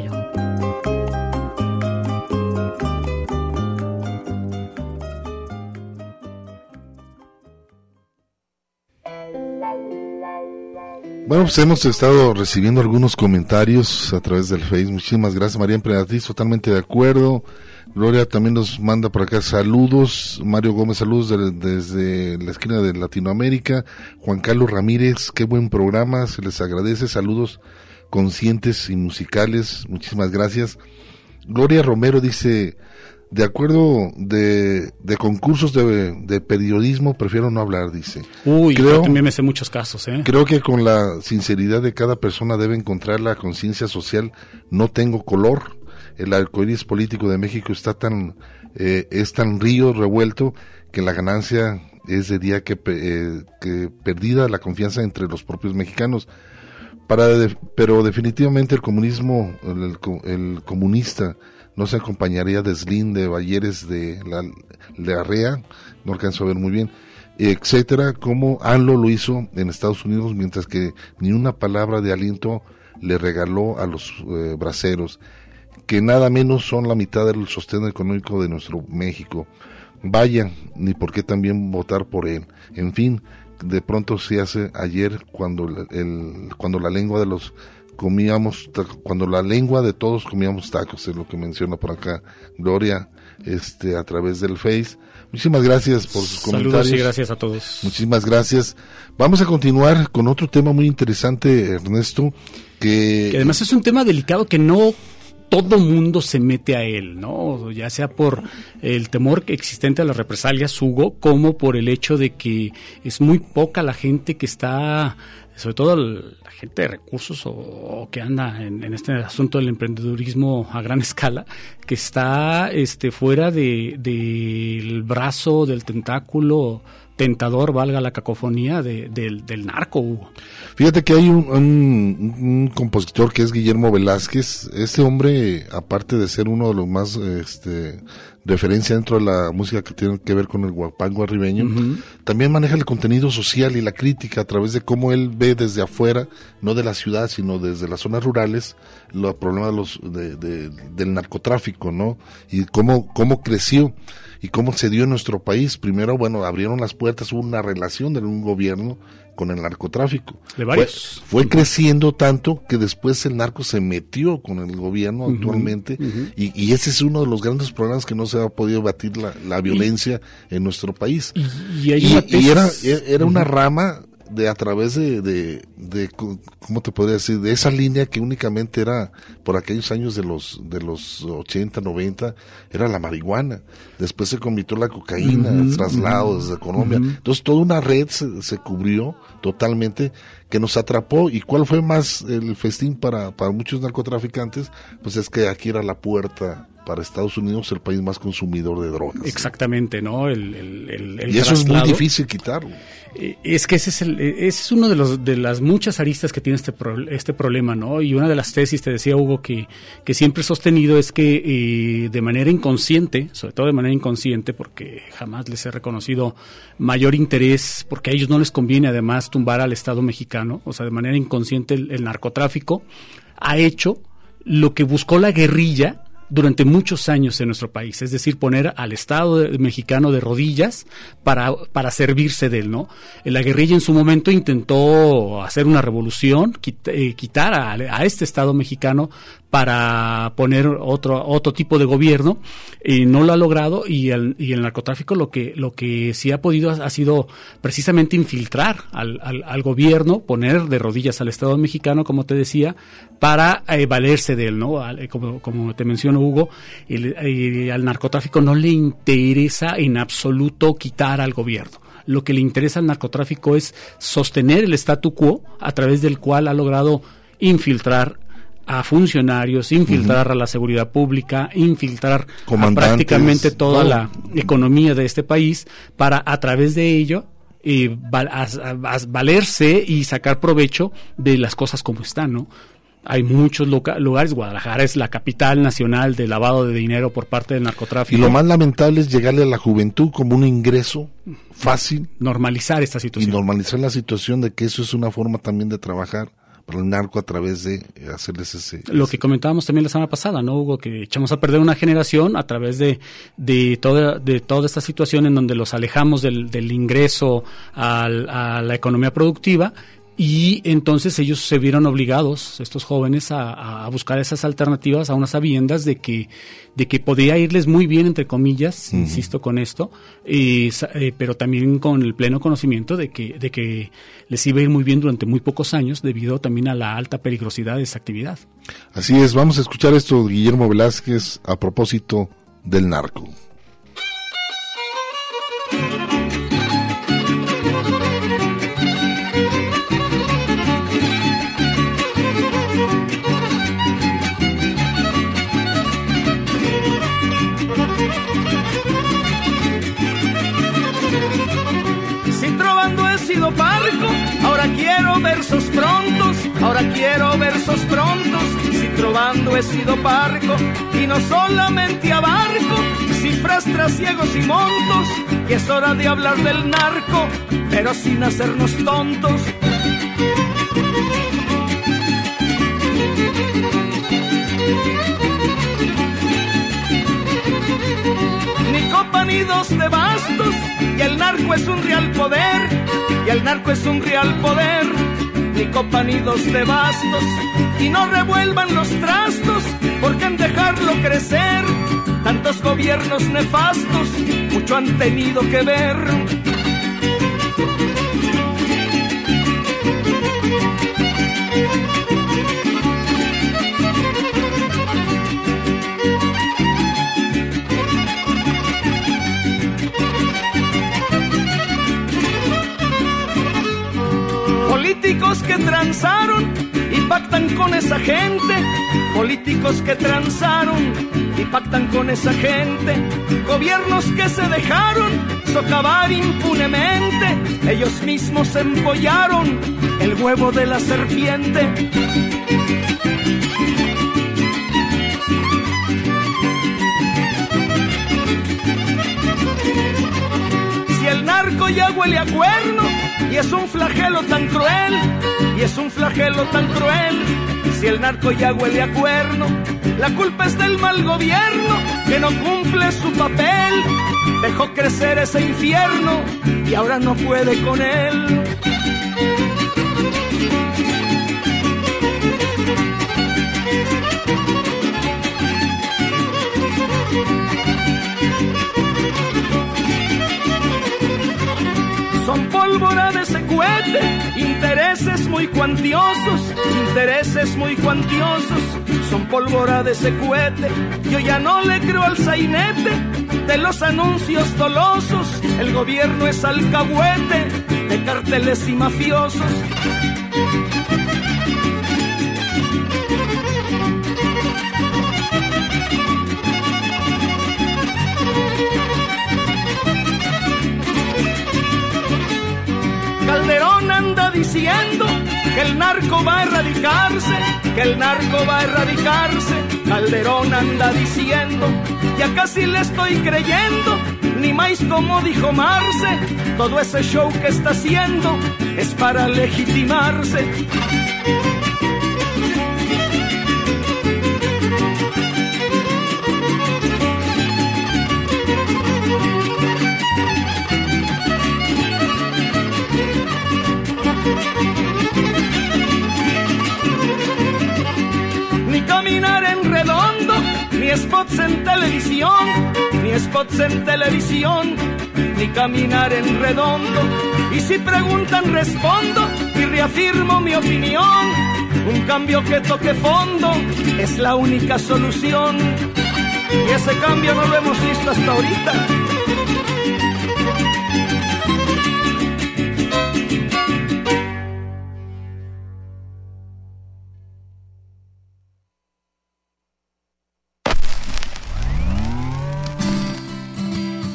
Speaker 2: Pues hemos estado recibiendo algunos comentarios a través del Facebook. Muchísimas gracias, María Emperatriz, totalmente de acuerdo. Gloria también nos manda por acá saludos. Mario Gómez, saludos de- desde la esquina de Latinoamérica. Juan Carlos Ramírez, qué buen programa, se les agradece. Saludos conscientes y musicales, muchísimas gracias. Gloria Romero dice, de acuerdo de, de concursos de, de periodismo, prefiero no hablar, dice.
Speaker 3: Uy, yo
Speaker 2: Creo-
Speaker 3: también me sé muchos casos, ¿eh?
Speaker 2: Creo que con la sinceridad de cada persona debe encontrar la conciencia social. No tengo color. El arcoíris político de México está tan, eh, es tan río revuelto que la ganancia es de día que, eh, que perdida la confianza entre los propios mexicanos. para de- pero definitivamente el comunismo, el, el comunista no se acompañaría de Slim, de Balleres, de la, Arrea, no alcanzo a ver muy bien, etcétera, como ANLO lo hizo en Estados Unidos, mientras que ni una palabra de aliento le regaló a los eh, braceros, que nada menos son la mitad del sostén económico de nuestro México. Vaya, ni por qué también votar por él. En fin, de pronto se hace ayer cuando el- cuando la lengua de los comíamos cuando la lengua de todos comíamos tacos es lo que menciona por acá Gloria este a través del Face muchísimas gracias por sus
Speaker 3: Saludos
Speaker 2: comentarios
Speaker 3: y gracias a todos.
Speaker 2: muchísimas gracias vamos a continuar con otro tema muy interesante Ernesto que,
Speaker 3: Que además es un tema delicado que no todo mundo se mete a él, ¿no? Ya sea por el temor existente a las represalias, Hugo, como por el hecho de que es muy poca la gente que está, sobre todo el- la gente de recursos o, que anda en, este asunto del emprendedurismo a gran (laughs) escala, que está este fuera de del brazo, del tentáculo tentador, valga la cacofonía, de- del, del narco, Hugo.
Speaker 2: Fíjate que hay un, un- un compositor que es Guillermo Velázquez. Este hombre, aparte de ser uno de los más este, referencia dentro de la música que tiene que ver con el guapango arribeño, también maneja el contenido social y la crítica a través de cómo él ve desde afuera, no de la ciudad, sino desde las zonas rurales, los problemas de los, de- de- del narcotráfico, ¿no? Y cómo, cómo creció y cómo se dio en nuestro país. Primero, bueno, abrieron las puertas, hubo una relación de un gobierno con el narcotráfico.
Speaker 3: De varios.
Speaker 2: Fue, fue creciendo tanto que después el narco se metió con el gobierno actualmente y, y ese es uno de los grandes problemas que no se ha podido batir la, la violencia en nuestro país.
Speaker 3: y
Speaker 2: Y- era,
Speaker 3: tesis-
Speaker 2: era una rama de a través de, de, de, ¿cómo te podría decir? De esa línea que únicamente era por aquellos años de los, de los 80, 90, era la marihuana. Después se convirtió la cocaína,
Speaker 3: ujú,
Speaker 2: desde Colombia. Entonces toda una red se, se cubrió totalmente que nos atrapó. ¿Y cuál fue más el festín para, para muchos narcotraficantes? Pues es que aquí era la puerta para Estados Unidos, el país más consumidor de drogas.
Speaker 3: Exactamente, ¿no? El, el- el- el
Speaker 2: y eso es muy difícil quitarlo.
Speaker 3: Eh, Es que ese es, el, eh, ese es uno de, los, de las muchas aristas que tiene este, pro- este problema, ¿no? Y una de las tesis, te decía Hugo, que, que siempre he sostenido es que eh, de manera inconsciente, sobre todo de manera inconsciente, porque jamás les he reconocido mayor interés, porque a ellos no les conviene además tumbar al Estado mexicano, o sea, de manera inconsciente el narcotráfico ha hecho lo que buscó la guerrilla durante muchos años en nuestro país, es decir, poner al Estado mexicano de rodillas para, para servirse de él, ¿no? La guerrilla en su momento intentó hacer una revolución, eh, quitar a, este Estado mexicano para poner otro otro tipo de gobierno y no lo ha logrado y el, narcotráfico lo que lo que sí ha podido ha, sido precisamente infiltrar al, al, al gobierno poner de rodillas al Estado mexicano como te decía para eh, valerse de él no eh, como, como te menciono Hugo el- eh, al narcotráfico no le interesa en absoluto quitar al gobierno. Lo que le interesa al narcotráfico es sostener el statu quo a través del cual ha logrado infiltrar a funcionarios, infiltrar a la seguridad pública, infiltrar a prácticamente toda la economía de este país para a través de ello eh, val- as- as- valerse y sacar provecho de las cosas como están, ¿no? Hay muchos lugares, Guadalajara es la capital nacional de lavado de dinero por parte del
Speaker 2: Y
Speaker 3: narcotráfico.
Speaker 2: lo más lamentable es llegarle a la juventud como un ingreso fácil.
Speaker 3: Normalizar esta
Speaker 2: Y
Speaker 3: situación.
Speaker 2: normalizar la situación de que eso es una forma también de trabajar para el narco a través de hacerles ese...
Speaker 3: Lo que comentábamos también la semana pasada, ¿no, Hugo? Que echamos a perder una generación a través de, de, toda, de toda esta situación en donde los alejamos del, del ingreso al- a la economía productiva y entonces ellos se vieron obligados, estos jóvenes, a, a buscar esas alternativas a unas sabiendas de que, de que podía irles muy bien, entre comillas, insisto con esto, y sa- eh, pero también con el pleno conocimiento de que, de que les iba a ir muy bien durante muy pocos años debido también a la alta peligrosidad de esa actividad.
Speaker 2: Así es, vamos a escuchar esto Guillermo Velázquez a propósito del narco.
Speaker 14: Si quiero versos prontos,
Speaker 4: si trovando he sido parco, y no solamente abarco cifras, trasiegos y montos, que es hora de hablar del narco, pero sin hacernos tontos. Ni copa ni dos de bastos, y el narco es un real poder, y el narco es un real poder ni copa de bastos, y no revuelvan los trastos, porque en dejarlo crecer, tantos gobiernos nefastos, mucho han tenido que ver. Políticos que transaron y pactan con esa gente. Políticos que transaron y pactan con esa gente. Gobiernos que se dejaron socavar impunemente. Ellos mismos empollaron el huevo de la serpiente. El narco ya huele a cuerno y es un flagelo tan cruel, y es un flagelo tan cruel. Si el narco ya huele a cuerno, la culpa es del mal gobierno que no cumple su papel. Dejó crecer ese infierno y ahora no puede con él. De ese intereses muy cuantiosos, intereses muy cuantiosos. Son pólvora de ese cohete, yo ya no le creo al sainete de los anuncios dolosos. El gobierno es alcahuete de carteles y mafiosos. Que el narco va a erradicarse, que el narco va a erradicarse. Calderón anda diciendo, ya casi le estoy creyendo, ni más como dijo Marce, todo ese show que está haciendo es para legitimarse. Ni spots en televisión, ni spots en televisión, ni caminar en redondo. Y si preguntan respondo y reafirmo mi opinión, un cambio que toque fondo es la única solución. Y ese cambio no lo hemos visto hasta ahorita.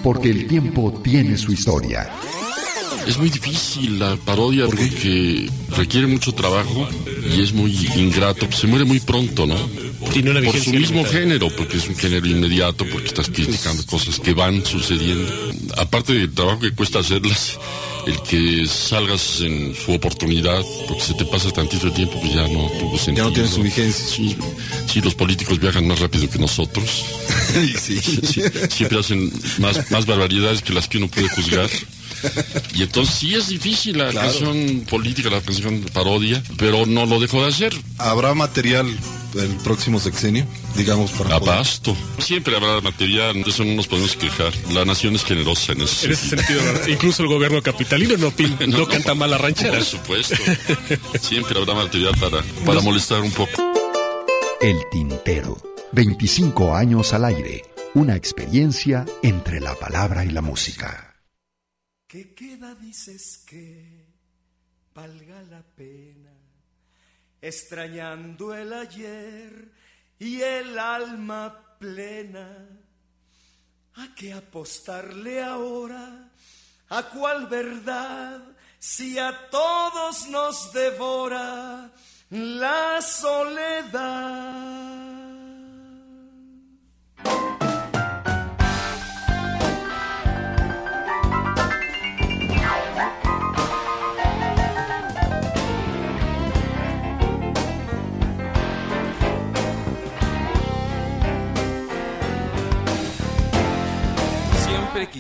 Speaker 12: Porque el tiempo tiene su historia.
Speaker 15: Es muy difícil la parodia porque requiere mucho trabajo y es muy ingrato. Pues se muere muy pronto, ¿no?
Speaker 2: Tiene una
Speaker 15: Por su mismo
Speaker 2: limitada.
Speaker 15: género, porque es un género inmediato, porque estás criticando cosas que van sucediendo. Aparte del trabajo que cuesta hacerlas, el que salgas en su oportunidad, porque se te pasa tantito tiempo, pues ya no tuvo sentido.
Speaker 2: no tiene su
Speaker 15: vigencia. Sí, sí, los políticos viajan más rápido que nosotros. (laughs) Sí, siempre hacen más, más barbaridades que las que uno puede juzgar. Y entonces sí es difícil la
Speaker 2: Claro.
Speaker 15: canción política, la canción parodia, pero no lo dejó de hacer.
Speaker 2: ¿Habrá material el próximo sexenio? Digamos, para.
Speaker 15: Abasto. Siempre habrá material, de eso no nos podemos quejar. La nación es generosa en ese
Speaker 3: En ese sentido, incluso el gobierno capitalino no, pin- (laughs) no, canta mal la ranchera.
Speaker 15: Por supuesto. Siempre habrá material para, para molestar un poco.
Speaker 12: El Tintero. 25 años al aire. Una experiencia entre la palabra y la música.
Speaker 16: ¿Qué queda, dices que valga la pena? Extrañando el ayer y el alma plena. ¿A qué apostarle ahora? ¿A cuál verdad? Si a todos nos devora
Speaker 6: la soledad.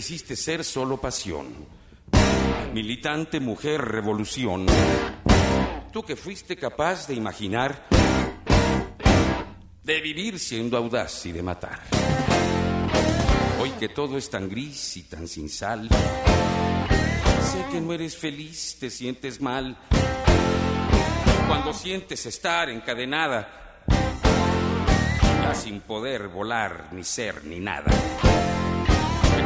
Speaker 17: Quisiste ser solo pasión. Militante, mujer, revolución. Tú que fuiste capaz de imaginar, de vivir siendo audaz y de matar. Hoy que todo es tan gris y tan sin sal, sé que no eres feliz, te sientes mal. Cuando sientes estar encadenada, ya sin poder volar, ni ser, ni nada.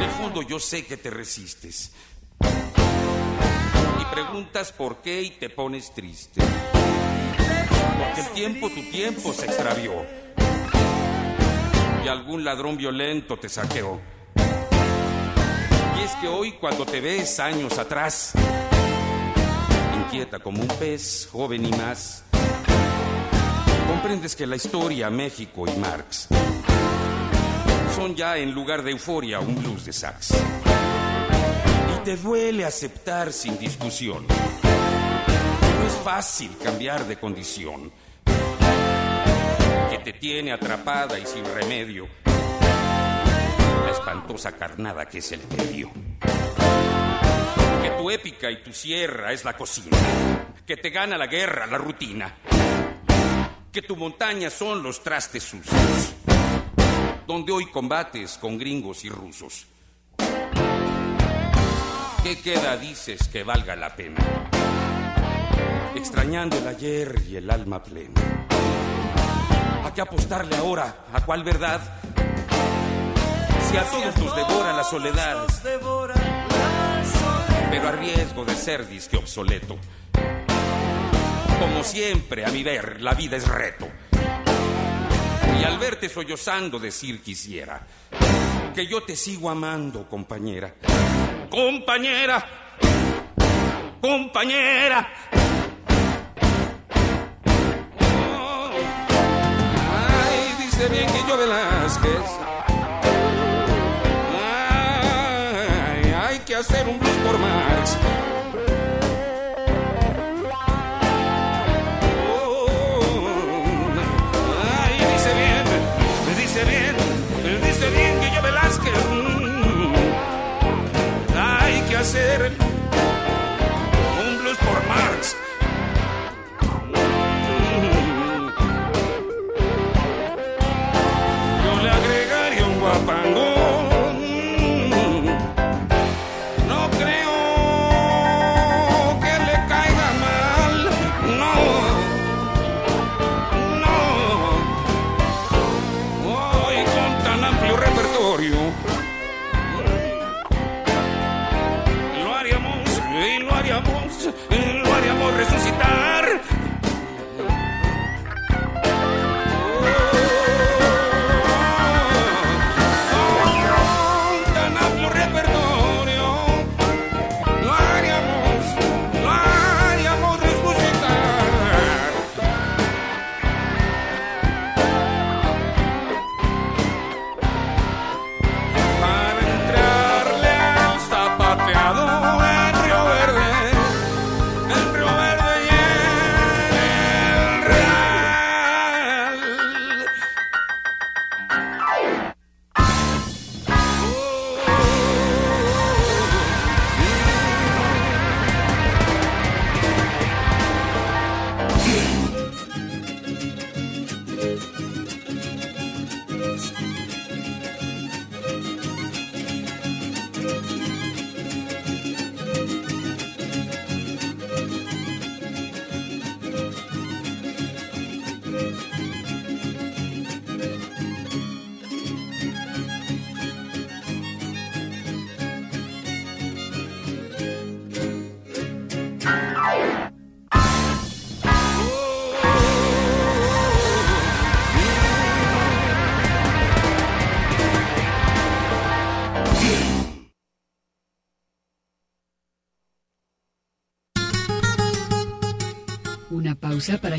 Speaker 17: En el fondo yo sé que te resistes. Y preguntas por qué y te pones triste. Porque el tiempo, tu tiempo se extravió. Y algún ladrón violento te saqueó. Y es que hoy cuando te ves años atrás, inquieta como un pez, joven y más, comprendes que la historia, México y Marx son ya en lugar de euforia un blues de sax. Y te duele aceptar sin discusión. No es fácil cambiar de condición. Que te tiene atrapada y sin remedio. La espantosa carnada que es el tedio. Que tu épica y tu sierra es la cocina. Que te gana la guerra, la rutina. Que tu montaña son los trastes sucios donde hoy combates con gringos y rusos. ¿Qué queda, dices, que valga la pena? Extrañando el ayer y el alma plena. ¿A qué apostarle ahora? ¿A cuál verdad? Si a todos nos devora la soledad, pero a riesgo de ser disque obsoleto. Como siempre, a mi ver, la vida es reto y al verte sollozando decir quisiera que yo te sigo amando, compañera. Compañera, compañera. Ay, dice bien que yo Velázquez. Ay, hay que hacer un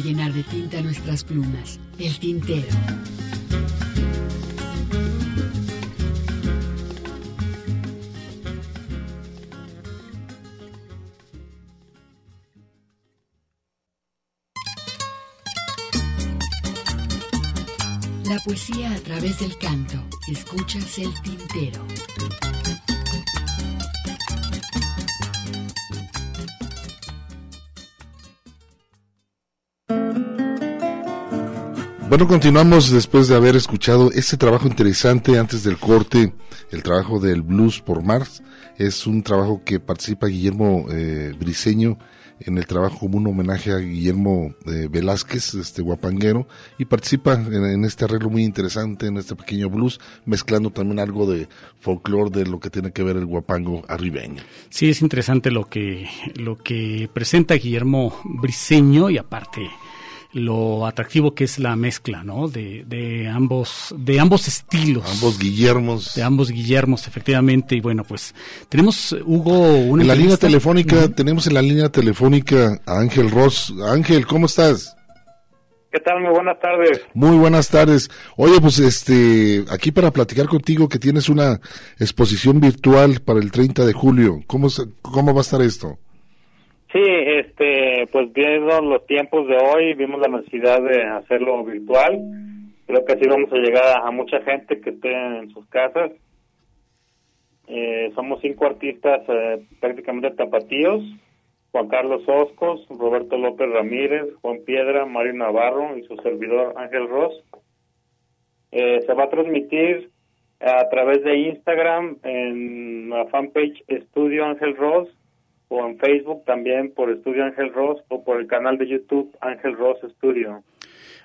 Speaker 5: llenar de tinta nuestras plumas. El tintero. La poesía a través del canto. Escuchas el tintero.
Speaker 2: Bueno, continuamos después de haber escuchado este trabajo interesante antes del corte, el trabajo del Blues por Mars. Es un trabajo que participa Guillermo eh, Briseño en el trabajo como un homenaje a Guillermo eh, Velázquez, este guapanguero, y participa en, este arreglo muy interesante, en este pequeño blues, mezclando también algo de folclore de lo que tiene que ver el guapango arribeño.
Speaker 3: Sí, es interesante lo que, lo que presenta Guillermo Briseño y aparte lo atractivo que es la mezcla, ¿no? De, de ambos, de ambos estilos.
Speaker 2: Ambos Guillermos.
Speaker 3: De ambos Guillermos, efectivamente. Y bueno, pues tenemos, Hugo, una
Speaker 2: En la línea telefónica, tenemos en la línea telefónica a Ángel Ross. Ángel, ¿cómo estás?
Speaker 18: ¿Qué tal? Muy buenas tardes.
Speaker 2: Muy buenas tardes. Oye, pues este, aquí para platicar contigo que tienes una exposición virtual para el 30 de julio. ¿Cómo, cómo va a estar esto?
Speaker 18: Sí, este, pues viendo los tiempos de hoy, vimos la necesidad de hacerlo virtual. Creo que así vamos a llegar a mucha gente que esté en sus casas. Eh, somos cinco artistas eh, prácticamente tapatíos. Juan Carlos Oscos, Roberto López Ramírez, Juan Piedra, Mario Navarro y su servidor Ángel Ross. Eh, se va a transmitir a través de Instagram en la fanpage Estudio Ángel Ross o en Facebook también por Estudio Ángel Ross o por el canal de YouTube Ángel Ross Studio.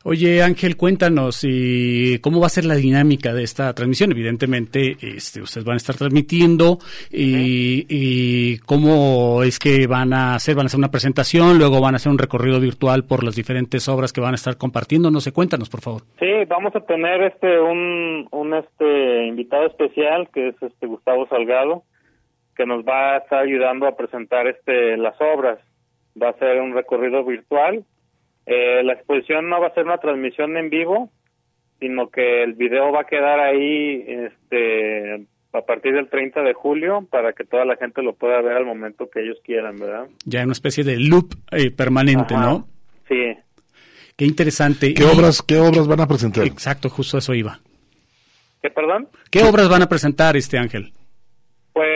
Speaker 3: Oye Ángel, cuéntanos y cómo va a ser la dinámica de esta transmisión. Evidentemente, este, ustedes van a estar transmitiendo y, y, cómo es que van a hacer, van a hacer una presentación, luego van a hacer un recorrido virtual por las diferentes obras que van a estar compartiendo. No sé, cuéntanos por favor.
Speaker 18: Sí, vamos a tener este un, un este invitado especial que es este Gustavo Salgado que nos va a estar ayudando a presentar este las obras. Va a ser un recorrido virtual. Eh, la exposición no va a ser una transmisión en vivo, sino que el video va a quedar ahí este a partir del 30 de julio para que toda la gente lo pueda ver al momento que ellos quieran, ¿verdad?
Speaker 3: Ya en una especie de loop eh, permanente,
Speaker 18: Ajá.
Speaker 3: ¿no?
Speaker 18: Sí.
Speaker 3: Qué interesante.
Speaker 2: ¿Qué
Speaker 3: Y-
Speaker 2: obras, qué obras van a presentar?
Speaker 3: Exacto, justo eso iba.
Speaker 18: ¿Qué, perdón?
Speaker 3: ¿Qué obras van a presentar, este Ángel?
Speaker 18: Pues,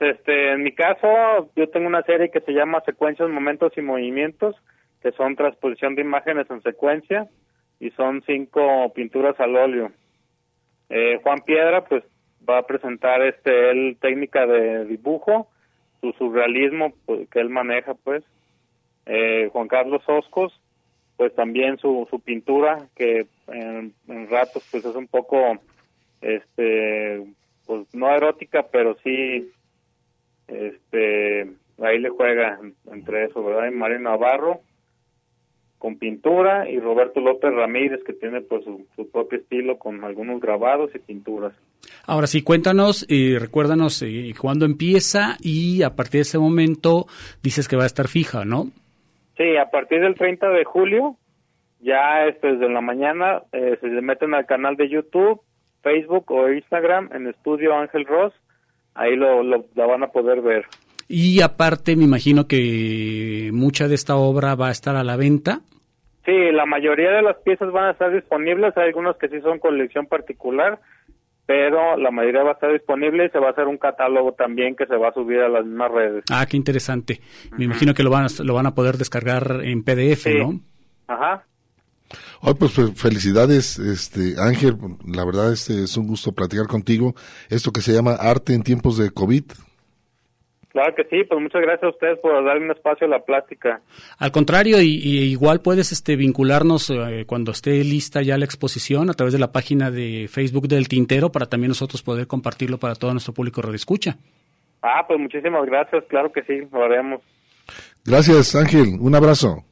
Speaker 18: este, en mi caso, yo tengo una serie que se llama Secuencias, Momentos y Movimientos, que son transposición de imágenes en secuencia y son cinco pinturas al óleo. Eh, Juan Piedra, pues, va a presentar, este, él técnica de dibujo, su surrealismo pues, que él maneja, pues. Eh, Juan Carlos Oscos, pues también su, su pintura, que en, en ratos, pues, es un poco, este, pues no erótica, pero sí, este, ahí le juega entre eso, ¿verdad? Y Mario Navarro con pintura y Roberto López Ramírez que tiene pues su, su propio estilo con algunos grabados y pinturas.
Speaker 3: Ahora sí, cuéntanos y recuérdanos eh, cuándo empieza y a partir de ese momento dices que va a estar fija, ¿no?
Speaker 18: Sí, a partir del 30 de julio, ya este, desde la mañana, eh, se meten al canal de YouTube, Facebook o Instagram en Estudio Ángel Ross, ahí lo, lo la van a poder ver.
Speaker 3: Y aparte me imagino que mucha de esta obra va a estar a la venta.
Speaker 18: Sí, la mayoría de las piezas van a estar disponibles, hay algunos que sí son colección particular, pero la mayoría va a estar disponible y se va a hacer un catálogo también que se va a subir a las mismas redes.
Speaker 3: Ah, qué interesante. Me imagino que lo van, a, lo van a poder descargar en PDF,
Speaker 18: Sí.
Speaker 3: ¿no?
Speaker 18: Ajá.
Speaker 2: Ay, pues fe- felicidades, este Ángel. La verdad este es un gusto platicar contigo. Esto que se llama arte en tiempos de COVID.
Speaker 18: Claro que sí, pues muchas gracias a ustedes por darle un espacio a la plástica.
Speaker 3: Al contrario, y, y igual puedes este, vincularnos eh, cuando esté lista ya la exposición a través de la página de Facebook del Tintero para también nosotros poder compartirlo para todo nuestro público redescucha.
Speaker 18: Ah, pues muchísimas gracias, claro que sí, lo haremos.
Speaker 2: Gracias, Ángel. Un abrazo.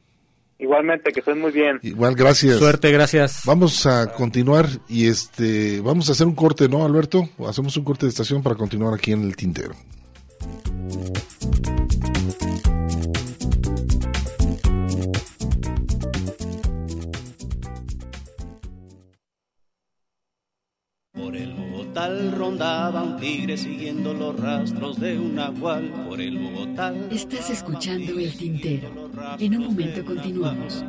Speaker 18: Igualmente, que estén muy bien.
Speaker 2: Igual, gracias.
Speaker 3: Suerte, gracias.
Speaker 2: Vamos a continuar y este vamos a hacer un corte, ¿no, Alberto? Hacemos un corte de estación para continuar aquí en el tintero.
Speaker 11: Bogotal rondaba un tigre siguiendo los rastros de un nahual por el bogotal.
Speaker 5: Estás escuchando El Tintero. En un momento continuamos.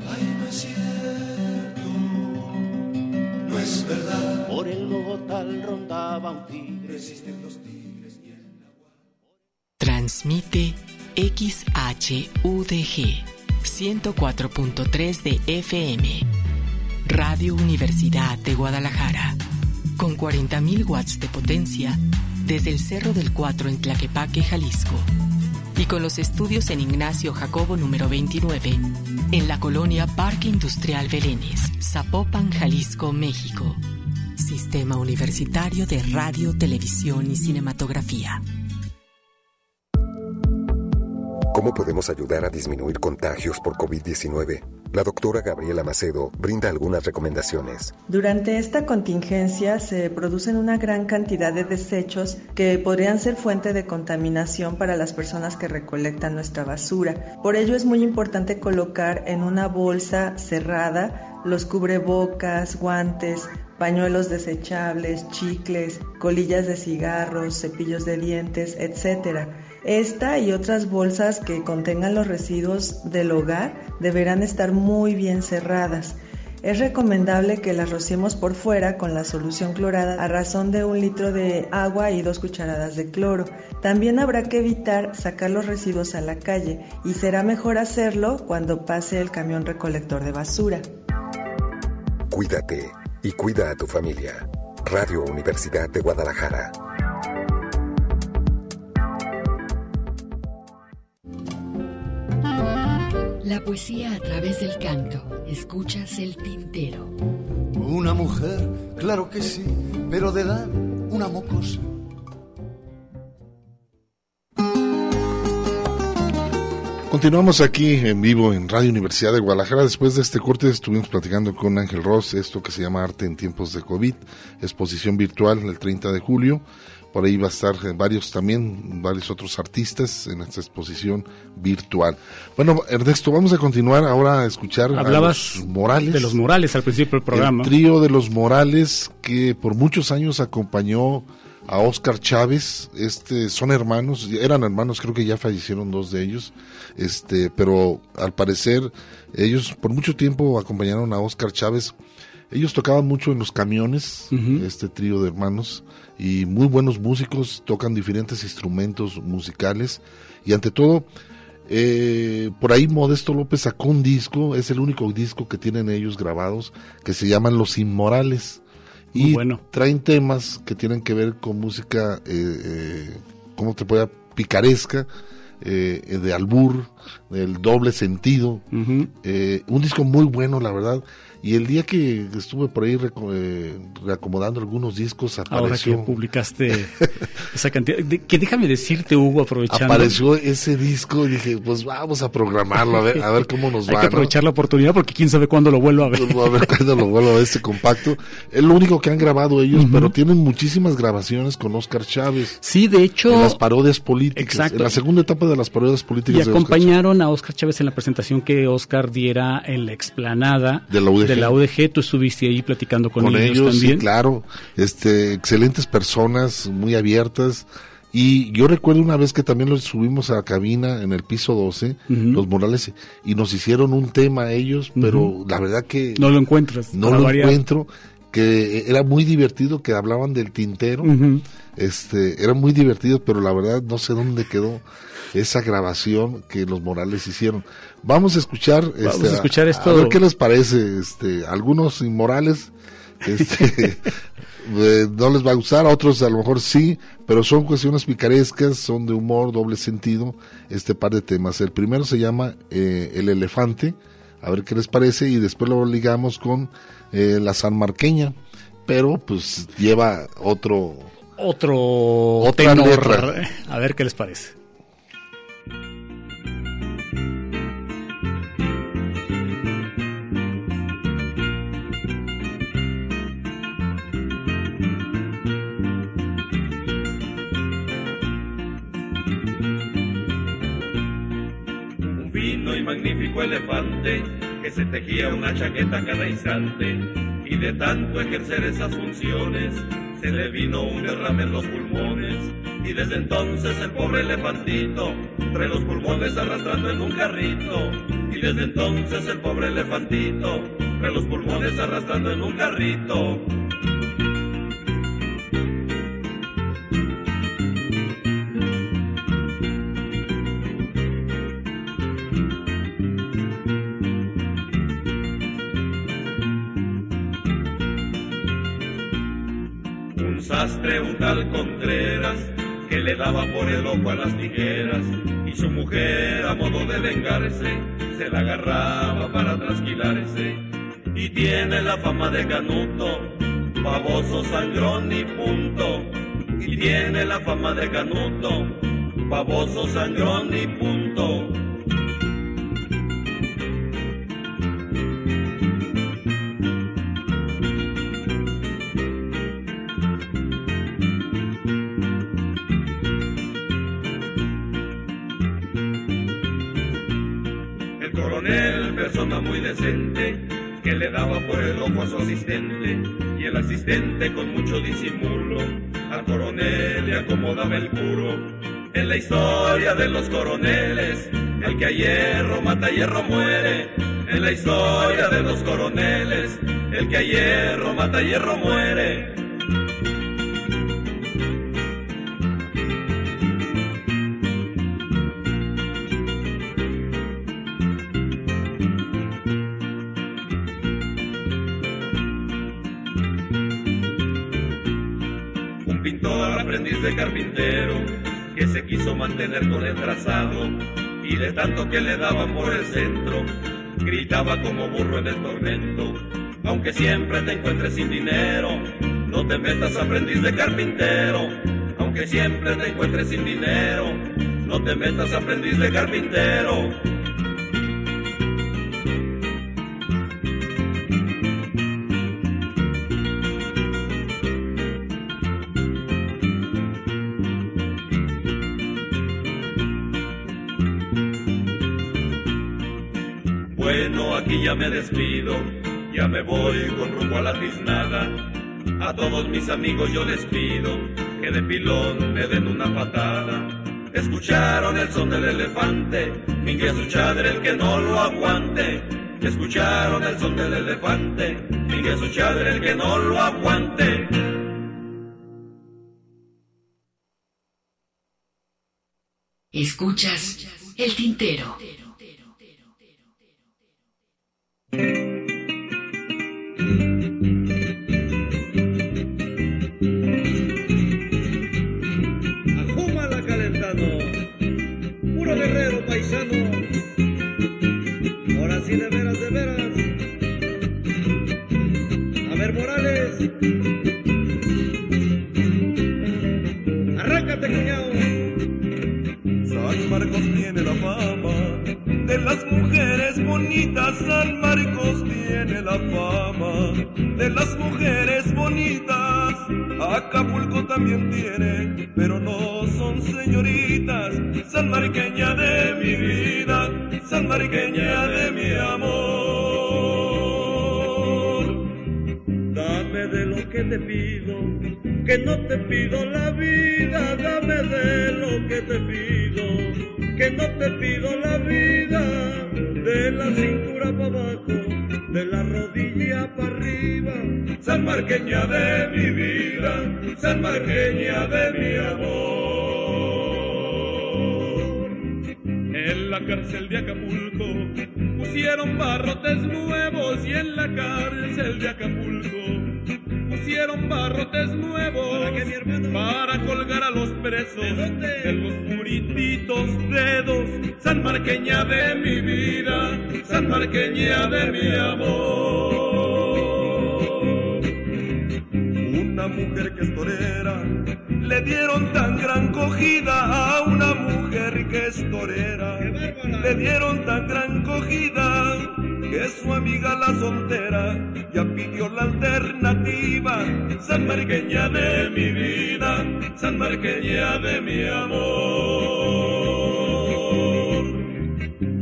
Speaker 11: No es verdad. Por el bogotal rondaba un tigre. Existen los tigres.
Speaker 19: Transmite XHUDG 104.3 de FM. Radio Universidad de Guadalajara. Con 40.000 watts de potencia desde el Cerro del Cuatro en Tlaquepaque, Jalisco. Y con los estudios en Ignacio Jacobo número 29, en la colonia Parque Industrial Belénes, Zapopan, Jalisco, México. Sistema Universitario de Radio, Televisión y Cinematografía.
Speaker 20: ¿Cómo podemos ayudar a disminuir contagios por COVID-19? La doctora Gabriela Macedo brinda algunas recomendaciones.
Speaker 21: Durante esta contingencia se producen una gran cantidad de desechos que podrían ser fuente de contaminación para las personas que recolectan nuestra basura. Por ello es muy importante colocar en una bolsa cerrada los cubrebocas, guantes, pañuelos desechables, chicles, colillas de cigarros, cepillos de dientes, etc. Esta y otras bolsas que contengan los residuos del hogar deberán estar muy bien cerradas. Es recomendable que las rociemos por fuera con la solución clorada a razón de un litro de agua y dos cucharadas de cloro. También habrá que evitar sacar los residuos a la calle y será mejor hacerlo cuando pase el camión recolector de basura.
Speaker 20: Cuídate y cuida a tu familia. Radio Universidad de Guadalajara.
Speaker 5: La poesía a través del canto. Escuchas el tintero.
Speaker 6: Una mujer, claro que sí, pero de edad una mocosa.
Speaker 2: Continuamos aquí en vivo en Radio Universidad de Guadalajara. Después de este corte estuvimos platicando con Ángel Ross, esto que se llama Arte en tiempos de COVID, exposición virtual el 30 de julio. Por ahí va a estar varios también, varios otros artistas en esta exposición virtual. Bueno, Ernesto, vamos a continuar ahora a escuchar
Speaker 3: Hablabas
Speaker 2: a los Morales.
Speaker 3: de los Morales al principio del programa.
Speaker 2: El trío de los Morales que por muchos años acompañó a Oscar Chávez, este son hermanos, eran hermanos, creo que ya fallecieron dos de ellos, este, pero al parecer ellos por mucho tiempo acompañaron a Oscar Chávez. Ellos tocaban mucho en los camiones, este trío de hermanos, y muy buenos músicos, tocan diferentes instrumentos musicales, y ante todo, eh, por ahí Modesto López sacó un disco, es el único disco que tienen ellos grabados, que se llaman Los Inmorales. Y traen temas que tienen que ver con música, eh, eh, ¿cómo te puede picaresca, eh, de albur, del doble sentido. Eh, un disco muy bueno, la verdad. Y el día que estuve por ahí eh, reacomodando algunos discos,
Speaker 3: Ahora
Speaker 2: apareció,
Speaker 3: que publicaste (laughs) esa cantidad. de- que déjame decirte, Hugo, aprovechando.
Speaker 2: apareció ese disco y dije, pues vamos a programarlo, a ver, a ver cómo nos (laughs)
Speaker 3: Hay
Speaker 2: va.
Speaker 3: que
Speaker 2: ¿no?
Speaker 3: aprovechar la oportunidad porque quién sabe cuándo lo vuelvo a ver.
Speaker 2: a ver cuándo lo vuelvo a ver este compacto. Es lo único que han grabado ellos, pero tienen muchísimas grabaciones con Oscar Chávez.
Speaker 3: Sí, de hecho.
Speaker 2: En las parodias políticas.
Speaker 3: Exacto.
Speaker 2: En la segunda etapa de las parodias políticas
Speaker 3: Y
Speaker 2: de Oscar
Speaker 3: acompañaron a Oscar Chávez en la presentación que Oscar diera en la explanada
Speaker 2: De la UDG.
Speaker 3: UDG. Tú estuviste ahí platicando con,
Speaker 2: con
Speaker 3: ellos,
Speaker 2: ellos, sí,
Speaker 3: también.
Speaker 2: claro, este, excelentes personas, muy abiertas. Y yo recuerdo una vez que también los subimos a la cabina en el piso 12, los Morales, y nos hicieron un tema ellos, pero la verdad que
Speaker 3: No lo encuentras.
Speaker 2: no lo
Speaker 3: variar.
Speaker 2: encuentro, que era muy divertido, que hablaban del tintero, este, era muy divertido, pero la verdad no sé dónde quedó esa grabación que los Morales hicieron. Vamos a escuchar,
Speaker 3: Vamos
Speaker 2: este,
Speaker 3: a escuchar esto.
Speaker 2: a ver qué les parece, este, algunos inmorales, este, (laughs) no les va a gustar, a otros a lo mejor sí, pero son cuestiones picarescas, son de humor, doble sentido, este par de temas. El primero se llama eh, El Elefante, a ver qué les parece, y después lo ligamos con eh, La Sanmarqueña, pero pues lleva otro...
Speaker 3: Otro
Speaker 2: Otra
Speaker 3: tenor.
Speaker 2: letra. (laughs)
Speaker 3: A ver qué les parece.
Speaker 22: Magnífico elefante que se tejía una chaqueta cada instante y de tanto ejercer esas funciones se le vino un derrame en los pulmones y desde entonces el pobre elefantito trae los pulmones arrastrando en un carrito y desde entonces el pobre elefantito trae los pulmones arrastrando en un carrito. Un tal Contreras, que le daba por el ojo a las tijeras, y su mujer, a modo de vengarse, se la agarraba para trasquilarse, y tiene la fama de canuto, baboso, sangrón y punto, y tiene la fama de canuto, baboso, sangrón y punto. Y el asistente con mucho disimulo, al coronel le acomodaba el puro. En la historia de los coroneles, el que a hierro mata hierro muere. En la historia de los coroneles, el que a hierro mata hierro muere. Mantener con el trazado y de tanto que le daban por el centro gritaba como burro en el tormento. Aunque siempre te encuentres sin dinero no te metas aprendiz de carpintero. Aunque siempre te encuentres sin dinero no te metas aprendiz de carpintero me despido, ya me voy con rumbo a la tiznada. A todos mis amigos yo les pido que de pilón me den una patada. Escucharon el son del elefante, mingue su chadre el que no lo aguante. Escucharon el son del elefante, mingue su chadre el que no lo aguante.
Speaker 5: Escuchas el tintero.
Speaker 23: Ahora sí de veras, de veras. A ver, Morales. Arráncate, cuñado.
Speaker 24: San Marcos tiene la fama de las mujeres bonitas. San Marcos tiene la fama de las mujeres bonitas. Acapulco también tiene, pero no son señoritas. San Marqueña de mi vida, San Marqueña
Speaker 23: te pido, que no te pido la vida, dame de lo que te pido, que no te pido la vida, de la cintura para abajo, de la rodilla para arriba,
Speaker 24: San Marqueña de mi vida, San Marqueña de mi amor.
Speaker 22: En la cárcel de Acapulco pusieron barrotes nuevos y en la cárcel de Acapulco pusieron barrotes nuevos para, colgar a los presos de los purititos dedos. San Marqueña de mi vida, San Marqueña de mi amor.
Speaker 24: Una mujer que es torera, le dieron tan gran cogida a una mujer que es torera. Le dieron tan gran cogida que su amiga la soltera ya pidió la alternativa. San Marqueña de mi vida, San Marqueña de mi amor.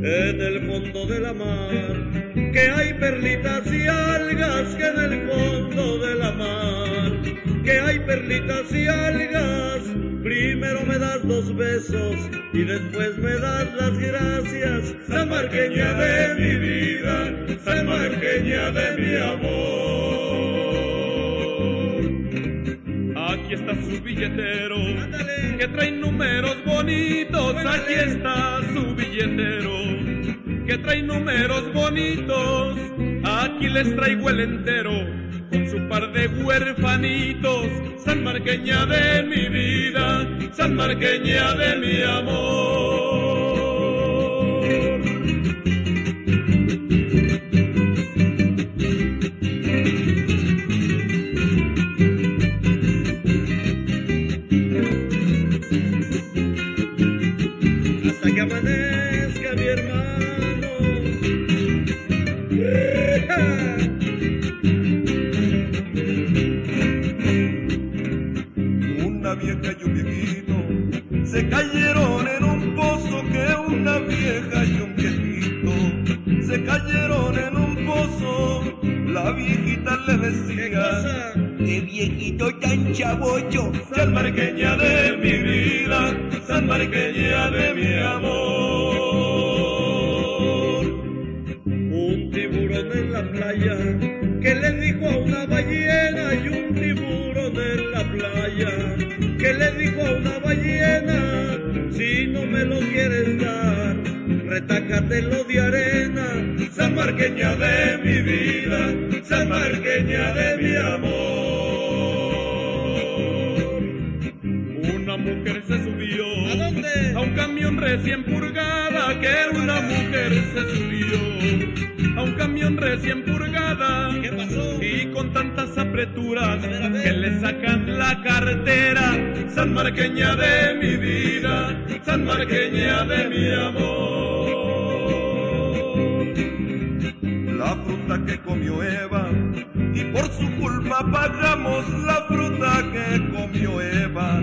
Speaker 23: en el fondo de la mar, que hay perlitas y algas que en el fondo de la mar, que hay perlitas y algas. Primero me das dos besos y después me das las gracias. San Marqueña de mi vida, San Marqueña de mi amor. Aquí está su billetero, que trae números bonitos. Aquí está su billetero, que trae números bonitos. Aquí les traigo el entero con su par de huerfanitos, San Marqueña de mi vida, San Marqueña de mi amor. Cayeron en un pozo. La viejita le decía, qué viejito tan chabocho, San Marqueña de mi vida, San Marqueña de mi amor. Un tiburón en la playa que le dijo a una ballena y un tiburón en la playa que le dijo a una ballena si no me lo quieres dar retácatelo de arena San Marqueña de mi vida San Marqueña de mi amor una mujer se subió ¿A dónde? A un camión recién purgada que una mujer se subió a un camión recién purgada. ¿Qué pasó? Y con tantas apreturas que le sacan la cartera. San Marqueña de mi vida, San Marqueña de mi amor. Fruta que comió Eva y por su culpa pagamos la fruta que comió Eva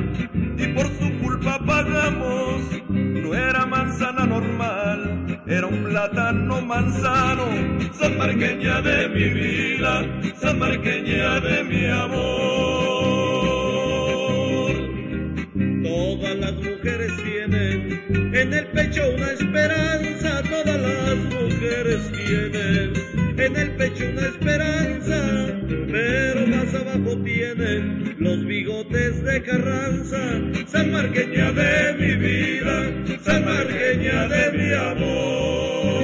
Speaker 23: y por su culpa pagamos no era manzana normal era un plátano manzano San Marqueña de mi vida San Marqueña de mi amor. Todas las mujeres tienen en el pecho una esperanza todas las mujeres tienen en el pecho una esperanza, pero más abajo tienen los bigotes de Carranza. San Marqueña de mi vida, San Marqueña de mi amor.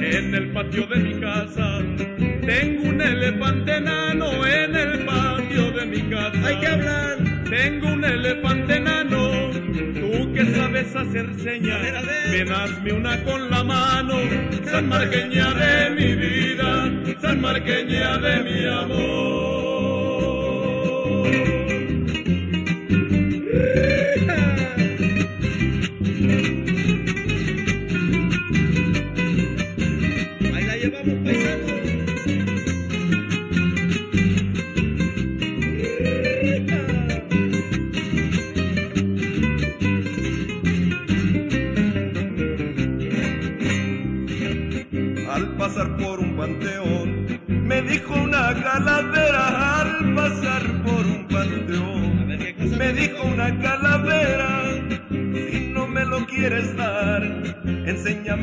Speaker 23: En el patio de mi casa tengo un elefante enano en el patio de mi casa. Hay que hablar. Tengo un elefante enano, sabes hacer señas, ven hazme una con la mano, San Marqueña de mi vida, San Marqueña de mi amor.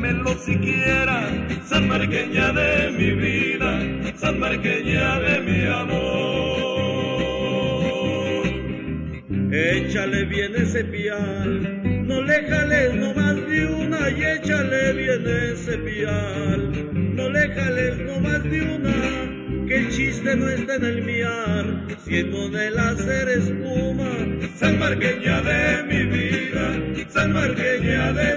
Speaker 23: Enséñamelo siquiera. San Marqueña de mi vida, San Marqueña de mi amor. Échale bien ese pial, no le jales no más de una y échale bien ese pial, no le jales no más de una, que el chiste no está en el miar, siendo del hacer espuma, San Marqueña de mi vida, San Marqueña de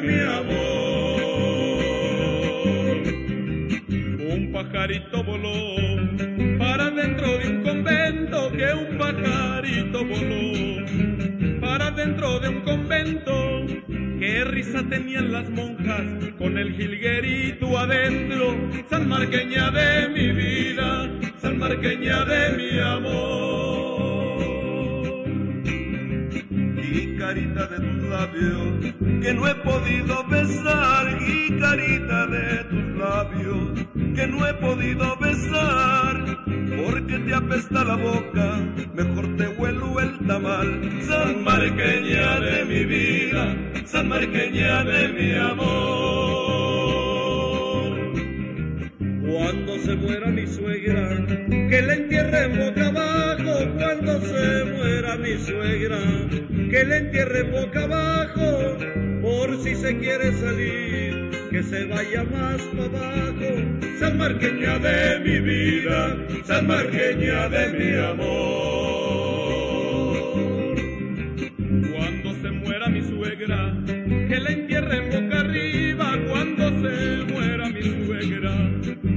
Speaker 23: San Marqueña de San Marqueña de mi vida, San Marqueña de mi amor.
Speaker 22: Cuando se muera mi suegra, que la entierren boca
Speaker 23: arriba. Cuando se muera mi suegra,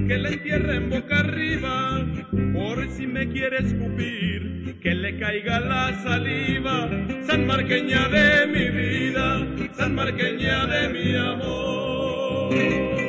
Speaker 23: que la entierren boca arriba. Por si me quiere escupir, que le caiga la saliva. San Marqueña de mi vida, San Marqueña de mi amor.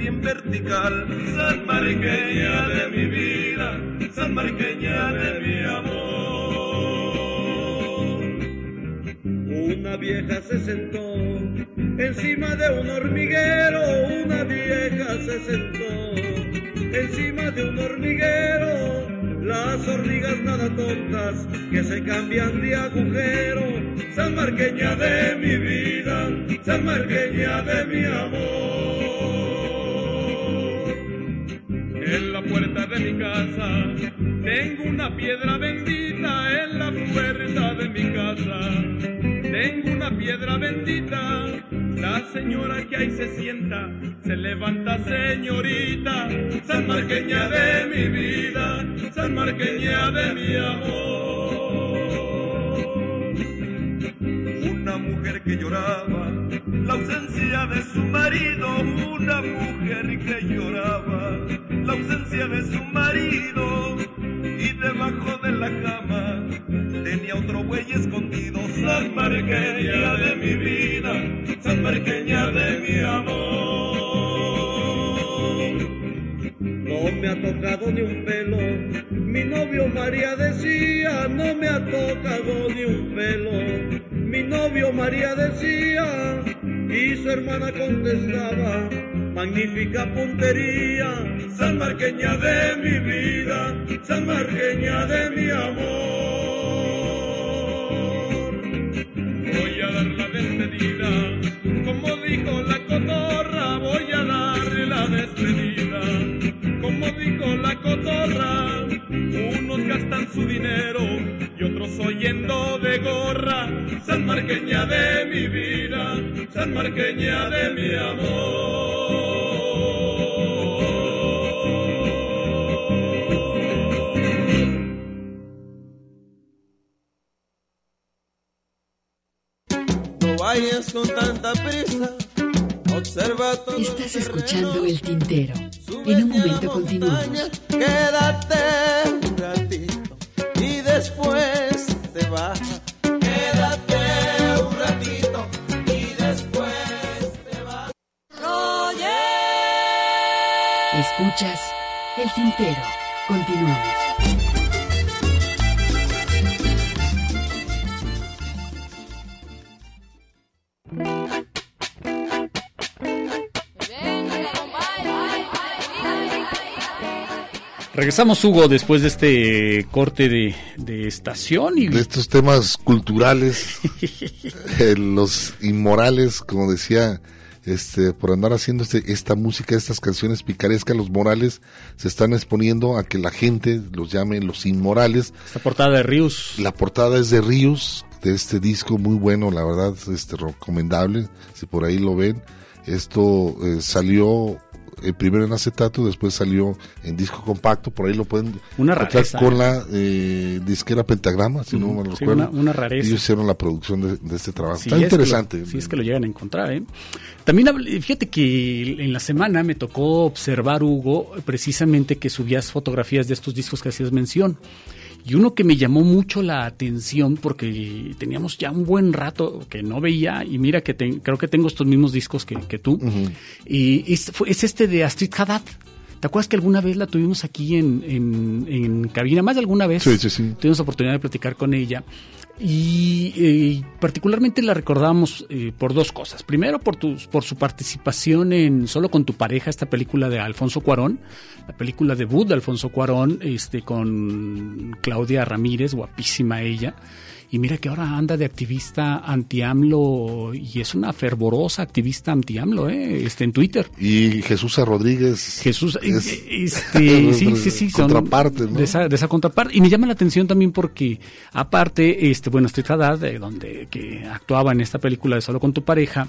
Speaker 23: Bien vertical. San Marqueña de mi vida, San Marqueña de mi amor.
Speaker 22: Una vieja se sentó encima de un hormiguero, una vieja se sentó encima de un hormiguero. Las hormigas nada tontas que se cambian de agujero. San Marqueña de mi vida, San Marqueña
Speaker 23: se sienta se levanta, señorita. San Marqueña de mi vida, San Marqueña
Speaker 22: magnífica puntería,
Speaker 23: San Marqueña de
Speaker 3: Regresamos, Hugo, después de este corte de, de estación y
Speaker 2: de estos temas culturales, (laughs) eh, los inmorales, como decía, este, por andar haciendo este, esta música, estas canciones picarescas, los morales se están exponiendo a que la gente los llame los inmorales.
Speaker 3: Esta portada de Rius.
Speaker 2: La portada es de Rius, de este disco muy bueno, la verdad, este recomendable, si por ahí lo ven. Esto eh, salió eh, primero en acetato, después salió en disco compacto, por ahí lo pueden
Speaker 3: Una rareza,
Speaker 2: con
Speaker 3: ¿eh?
Speaker 2: la eh, disquera Pentagrama, si no me lo
Speaker 3: sí,
Speaker 2: recuerdo.
Speaker 3: una- una rareza.
Speaker 2: Ellos hicieron la producción de, de este trabajo.
Speaker 3: Sí,
Speaker 2: Está
Speaker 3: es que lo-
Speaker 2: interesante.
Speaker 3: sí, es que lo llegan a encontrar. ¿eh? También, fíjate que en la semana me tocó observar, Hugo, precisamente que subías fotografías de estos discos que hacías mención. Y uno que me llamó mucho la atención porque teníamos ya un buen rato que no veía y mira que te- creo que tengo estos mismos discos que, que tú. Y es este de Astrid Haddad. ¿Te acuerdas que alguna vez la tuvimos aquí en, en, en cabina? Más de alguna vez
Speaker 2: Sí, sí, sí.
Speaker 3: tuvimos oportunidad de platicar con ella. Y eh, particularmente la recordamos eh, por dos cosas. Primero, por, tus, por su participación en Solo con tu pareja, esta película de Alfonso Cuarón, la película debut de Alfonso Cuarón, este, con Claudia Ramírez, guapísima ella. Y mira que ahora anda de activista anti-AMLO y es una fervorosa activista anti-AMLO, ¿eh? este, en Twitter.
Speaker 2: Y Jesús. Rodríguez.
Speaker 3: Jesús,
Speaker 2: es-
Speaker 3: este, (laughs) sí, sí, sí, son
Speaker 2: Contraparte, ¿no?
Speaker 3: de esa, de esa contraparte. Y me llama la atención también porque, aparte, este, bueno, Street Haddad, de donde que actuaba en esta película de Solo con tu pareja,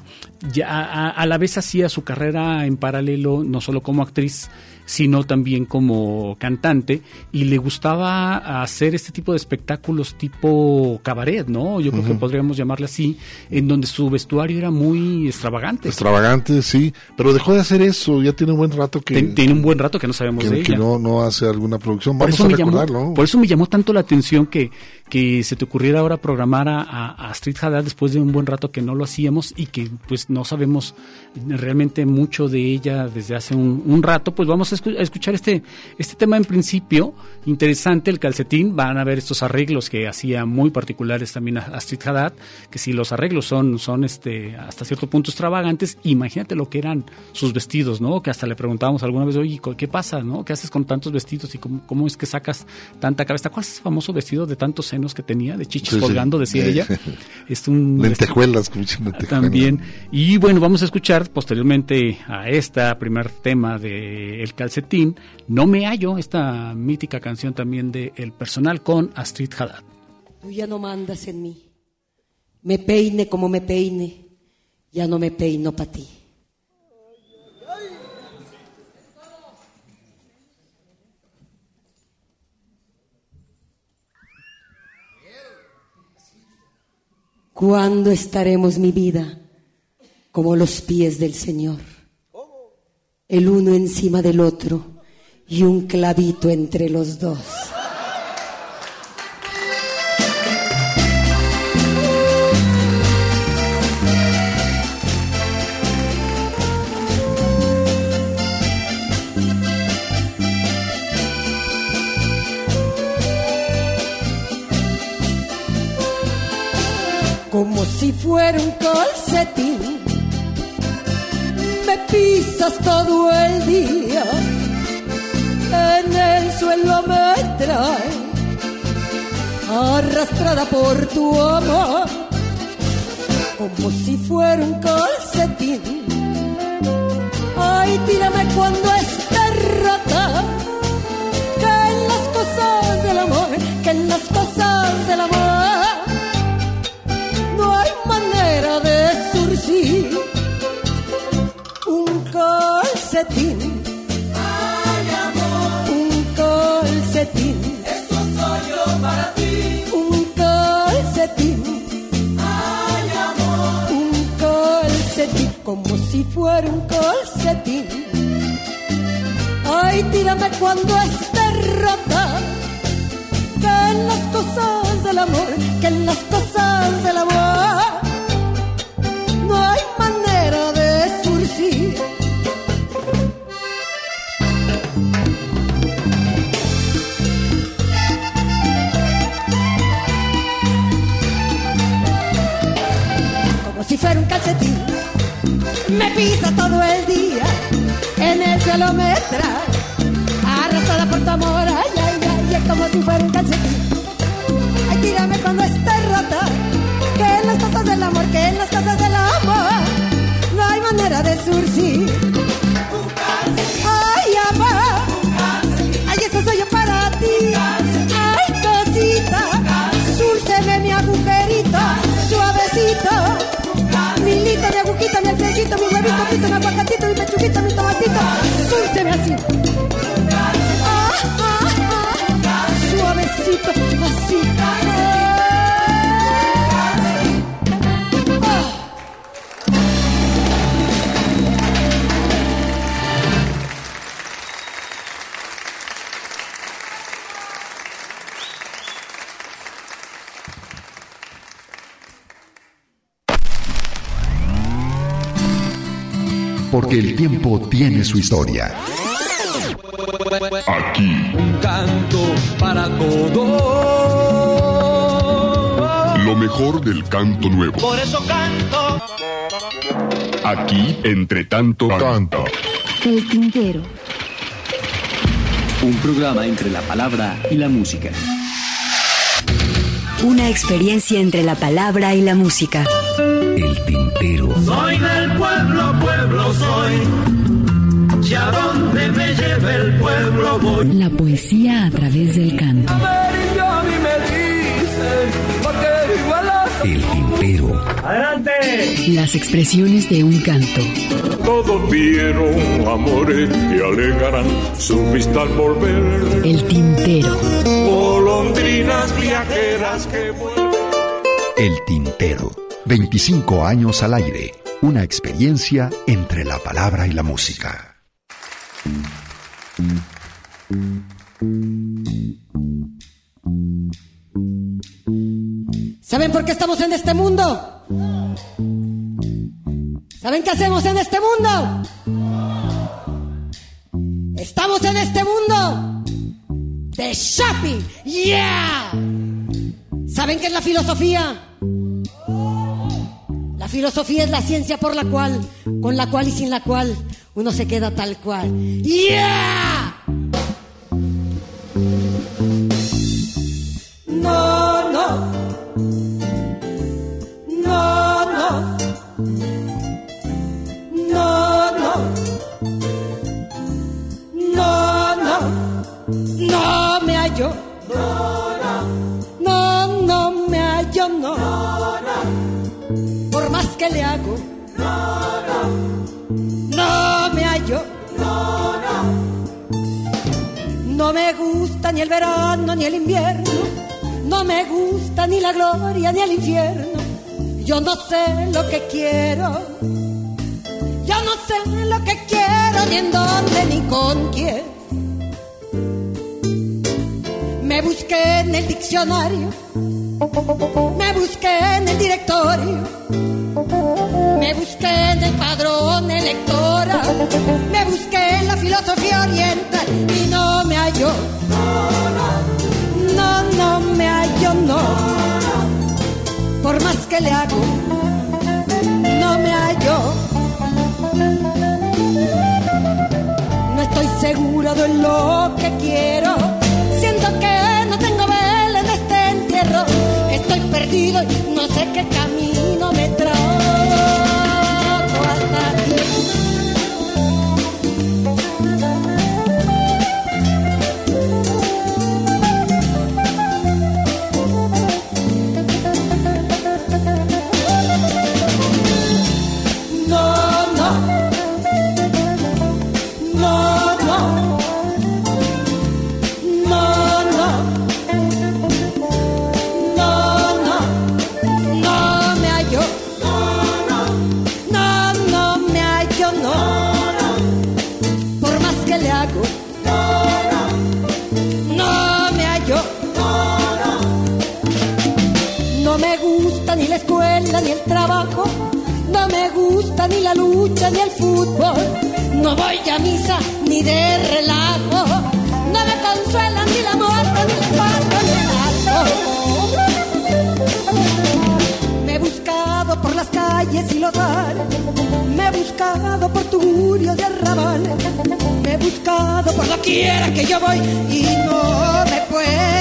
Speaker 3: ya a, a la vez hacía su carrera en paralelo, no solo como actriz, sino también como cantante, y le gustaba hacer este tipo de espectáculos tipo cabaret, ¿no? Yo creo que podríamos llamarle así, en donde su vestuario era muy extravagante.
Speaker 2: Extravagante, sí, pero dejó de hacer eso, ya tiene un buen rato que,
Speaker 3: Ten- tiene un buen rato que no sabemos
Speaker 2: que,
Speaker 3: de
Speaker 2: que
Speaker 3: ella.
Speaker 2: no, no hace alguna producción.
Speaker 3: Por
Speaker 2: Vamos
Speaker 3: eso,
Speaker 2: a
Speaker 3: me llamó,
Speaker 2: recordarlo.
Speaker 3: por eso me llamó tanto la atención que, que se te ocurriera ahora programar a, a, a Street Haddad después de un buen rato que no lo hacíamos y que pues no sabemos realmente mucho de ella desde hace un, un rato, pues vamos a, a escuchar este, este tema en principio interesante, el calcetín, van a ver estos arreglos que hacía muy particulares también a, a Street Haddad, que si los arreglos son, son este, hasta cierto punto extravagantes, imagínate lo que eran sus vestidos, ¿no? Que hasta le preguntábamos alguna vez, oye, ¿qué pasa, no? ¿Qué haces con tantos vestidos y cómo, cómo es que sacas tanta cabeza? ¿Cuál es ese famoso vestido de tantos senos que tenía, de chichis
Speaker 2: Sí,
Speaker 3: colgando, decía ella? (laughs) Es un
Speaker 2: Lentejuelas,
Speaker 3: también. Y bueno, vamos a escuchar posteriormente a esta primer tema de El Calcetín, No me hallo, esta mítica canción también de El Personal con Astrid Haddad.
Speaker 25: Tú ya no mandas en mí. Me peine como me peine, ya no me peino para ti. ¿Cuándo estaremos mi vida como los pies del Señor? El uno encima del otro y un clavito entre los dos. Todo el día, en el suelo me trae, arrastrada por tu amor, como si fuera un calcetín. Ay, tírame cuando calcetín. Ay, amor, un calcetín. Esto soy yo para ti. Un calcetín. Ay, amor, un calcetín. Como si fuera un calcetín. Ay, tírame cuando esté rota que en las cosas del amor, que en las cosas del amor me pisas todo el día, en el suelo tomatito. Súbseme así.
Speaker 12: Su historia.
Speaker 26: Aquí.
Speaker 27: Un canto para todos.
Speaker 26: Lo mejor del canto nuevo.
Speaker 27: Por eso canto.
Speaker 26: Aquí, entre tanto canto.
Speaker 28: El tintero.
Speaker 29: Un programa entre la palabra y la música.
Speaker 28: Una experiencia entre la palabra y la música.
Speaker 12: El tintero.
Speaker 27: Soy del pueblo, pueblo soy. Y a donde me lleve el pueblo voy.
Speaker 5: La poesía a través del canto.
Speaker 12: El tintero.
Speaker 27: ¡Adelante!
Speaker 5: Las expresiones de un canto.
Speaker 30: Todos vieron amores que alegarán su vista al volver.
Speaker 5: El tintero.
Speaker 30: Golondrinas viajeras que vuelven.
Speaker 12: El tintero. 25 años al aire. Una experiencia entre la palabra y la música.
Speaker 25: ¿Saben por qué estamos en este mundo? ¿Saben qué hacemos en este mundo? Estamos en este mundo de shopping. ¡Yeah! ¿Saben qué es la filosofía? La filosofía es la ciencia por la cual, con la cual y sin la cual uno se queda tal cual. ¡Yeah! No, no. No, no. No, no. No, no. No me hallo. No, no. No, no me hallo, no. No, no. Por más que le hago. No, no. No me gusta ni el verano ni el invierno. No me gusta ni la gloria ni el infierno. Yo no sé lo que quiero. Yo no sé lo que quiero, ni en dónde, ni con quién. Me busqué en el diccionario. Me busqué en el directorio. Me busqué en el padrón electoral. Me busqué en la filosofía oriental y no me halló. No, no me hallo, no. Por más que le hago, no me hallo. No estoy seguro de lo que quiero. Perdido y no sé qué camino me trajo trabajo. No me gusta ni la lucha ni el fútbol. No voy a misa ni de relajo. No me consuela ni la muerte ni el parto ni el. Me he buscado por las calles y los bares. Me he buscado por tugurios y arrabales. Me he buscado por doquiera que yo voy y no me puedo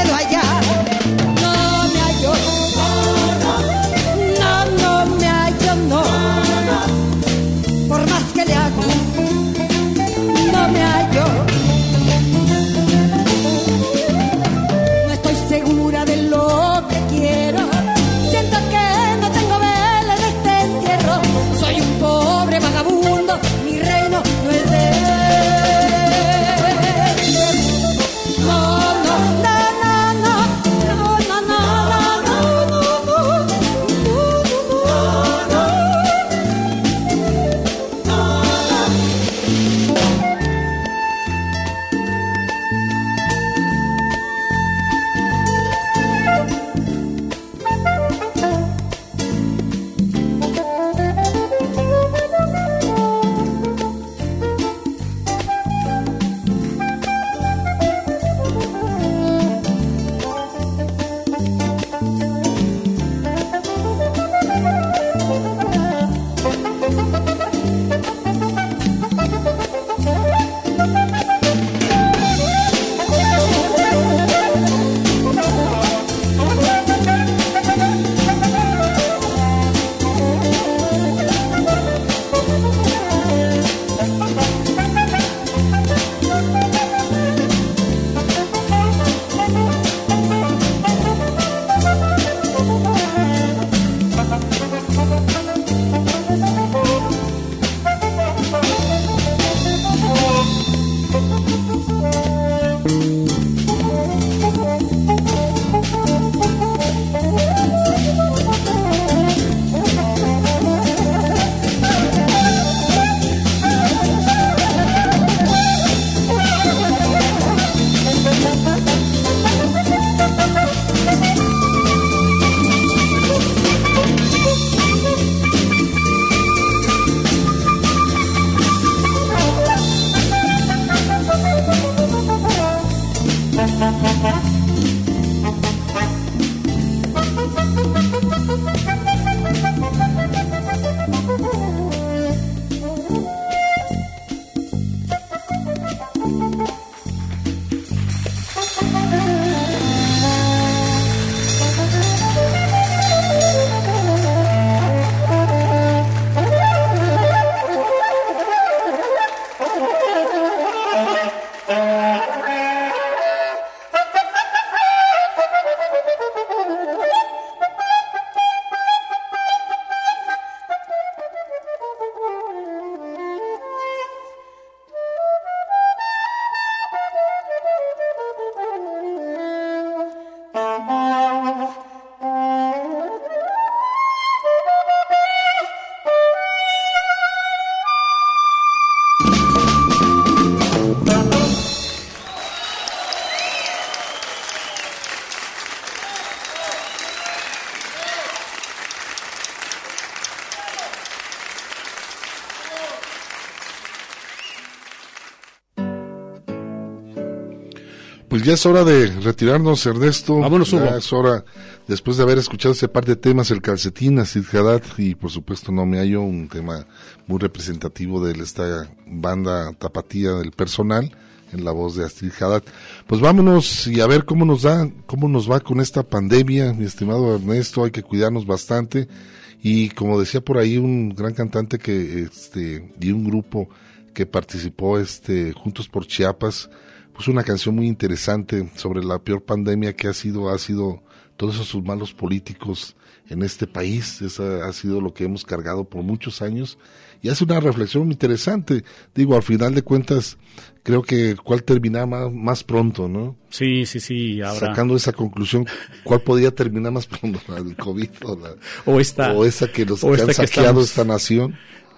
Speaker 2: Pues ya es hora de retirarnos, Ernesto.
Speaker 3: Vámonos,
Speaker 2: ya
Speaker 3: Hugo.
Speaker 2: es hora, después de haber escuchado ese par de temas, el calcetín, Asid Haddad, y por supuesto No Me Hallo, un tema muy representativo de esta banda tapatía del personal, en la voz de Astrid Haddad. Pues vámonos y a ver cómo nos da, cómo nos va con esta pandemia, mi estimado Ernesto, hay que cuidarnos bastante. Y como decía por ahí un gran cantante que, este, y un grupo que participó, este, Juntos por Chiapas, pues una canción muy interesante sobre la peor pandemia que ha sido, ha sido todos esos malos políticos en este país. Esa ha sido lo que hemos cargado por muchos años y hace una reflexión muy interesante. Digo, al final de cuentas, creo que cuál terminará más, más pronto, ¿no?
Speaker 3: Sí, sí, sí. Ahora...
Speaker 2: Sacando esa conclusión, ¿cuál podría terminar más pronto? ¿La del COVID o, la,
Speaker 3: o esta,
Speaker 2: o esa que nos
Speaker 3: o
Speaker 2: que han
Speaker 3: que
Speaker 2: saqueado
Speaker 3: estamos-
Speaker 2: esta nación?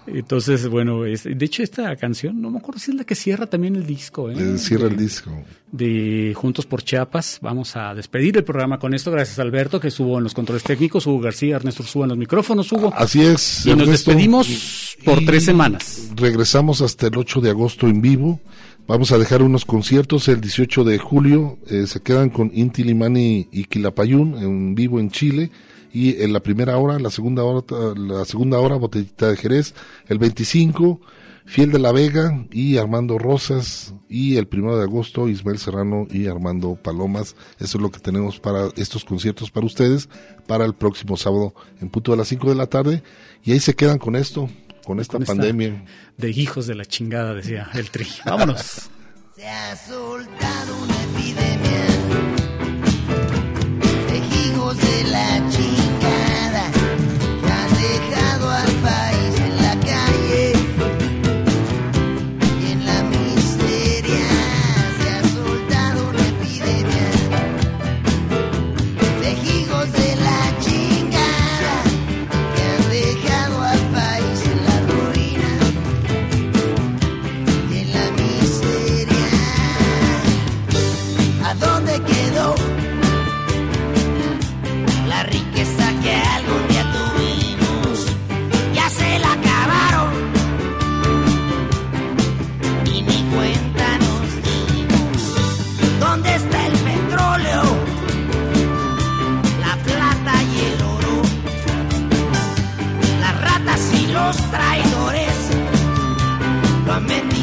Speaker 3: Entonces, bueno, es- de hecho esta canción, no me acuerdo si es la que cierra también el disco. ¿eh?
Speaker 2: Eh, Cierra el disco.
Speaker 3: de Juntos por Chiapas. Vamos a despedir el programa con esto. Gracias a Alberto, que estuvo en los controles técnicos, Hugo García, Ernesto Ursúa en los micrófonos, Hugo.
Speaker 2: Así es.
Speaker 3: Y nos despedimos por
Speaker 2: Y
Speaker 3: tres semanas.
Speaker 2: Regresamos hasta el 8 de agosto en vivo. Vamos a dejar unos conciertos el 18 de julio. eh, se quedan con Inti Limani y Quilapayún en vivo en Chile. Y en la primera hora, la segunda hora, la segunda hora, Botellita de Jerez. El 25, Fiel de la Vega y Armando Rosas. Y el primero de agosto, Ismael Serrano y Armando Palomas. Eso es lo que tenemos para estos conciertos para ustedes. Para el próximo sábado en punto de las 5 de la tarde. Y ahí se quedan con esto, con esta
Speaker 3: Con esta-
Speaker 2: pandemia.
Speaker 3: De hijos de la chingada, decía el tri. Vámonos. (laughs)
Speaker 6: Se ha soltado una epidemia los traidores. Lo han vendido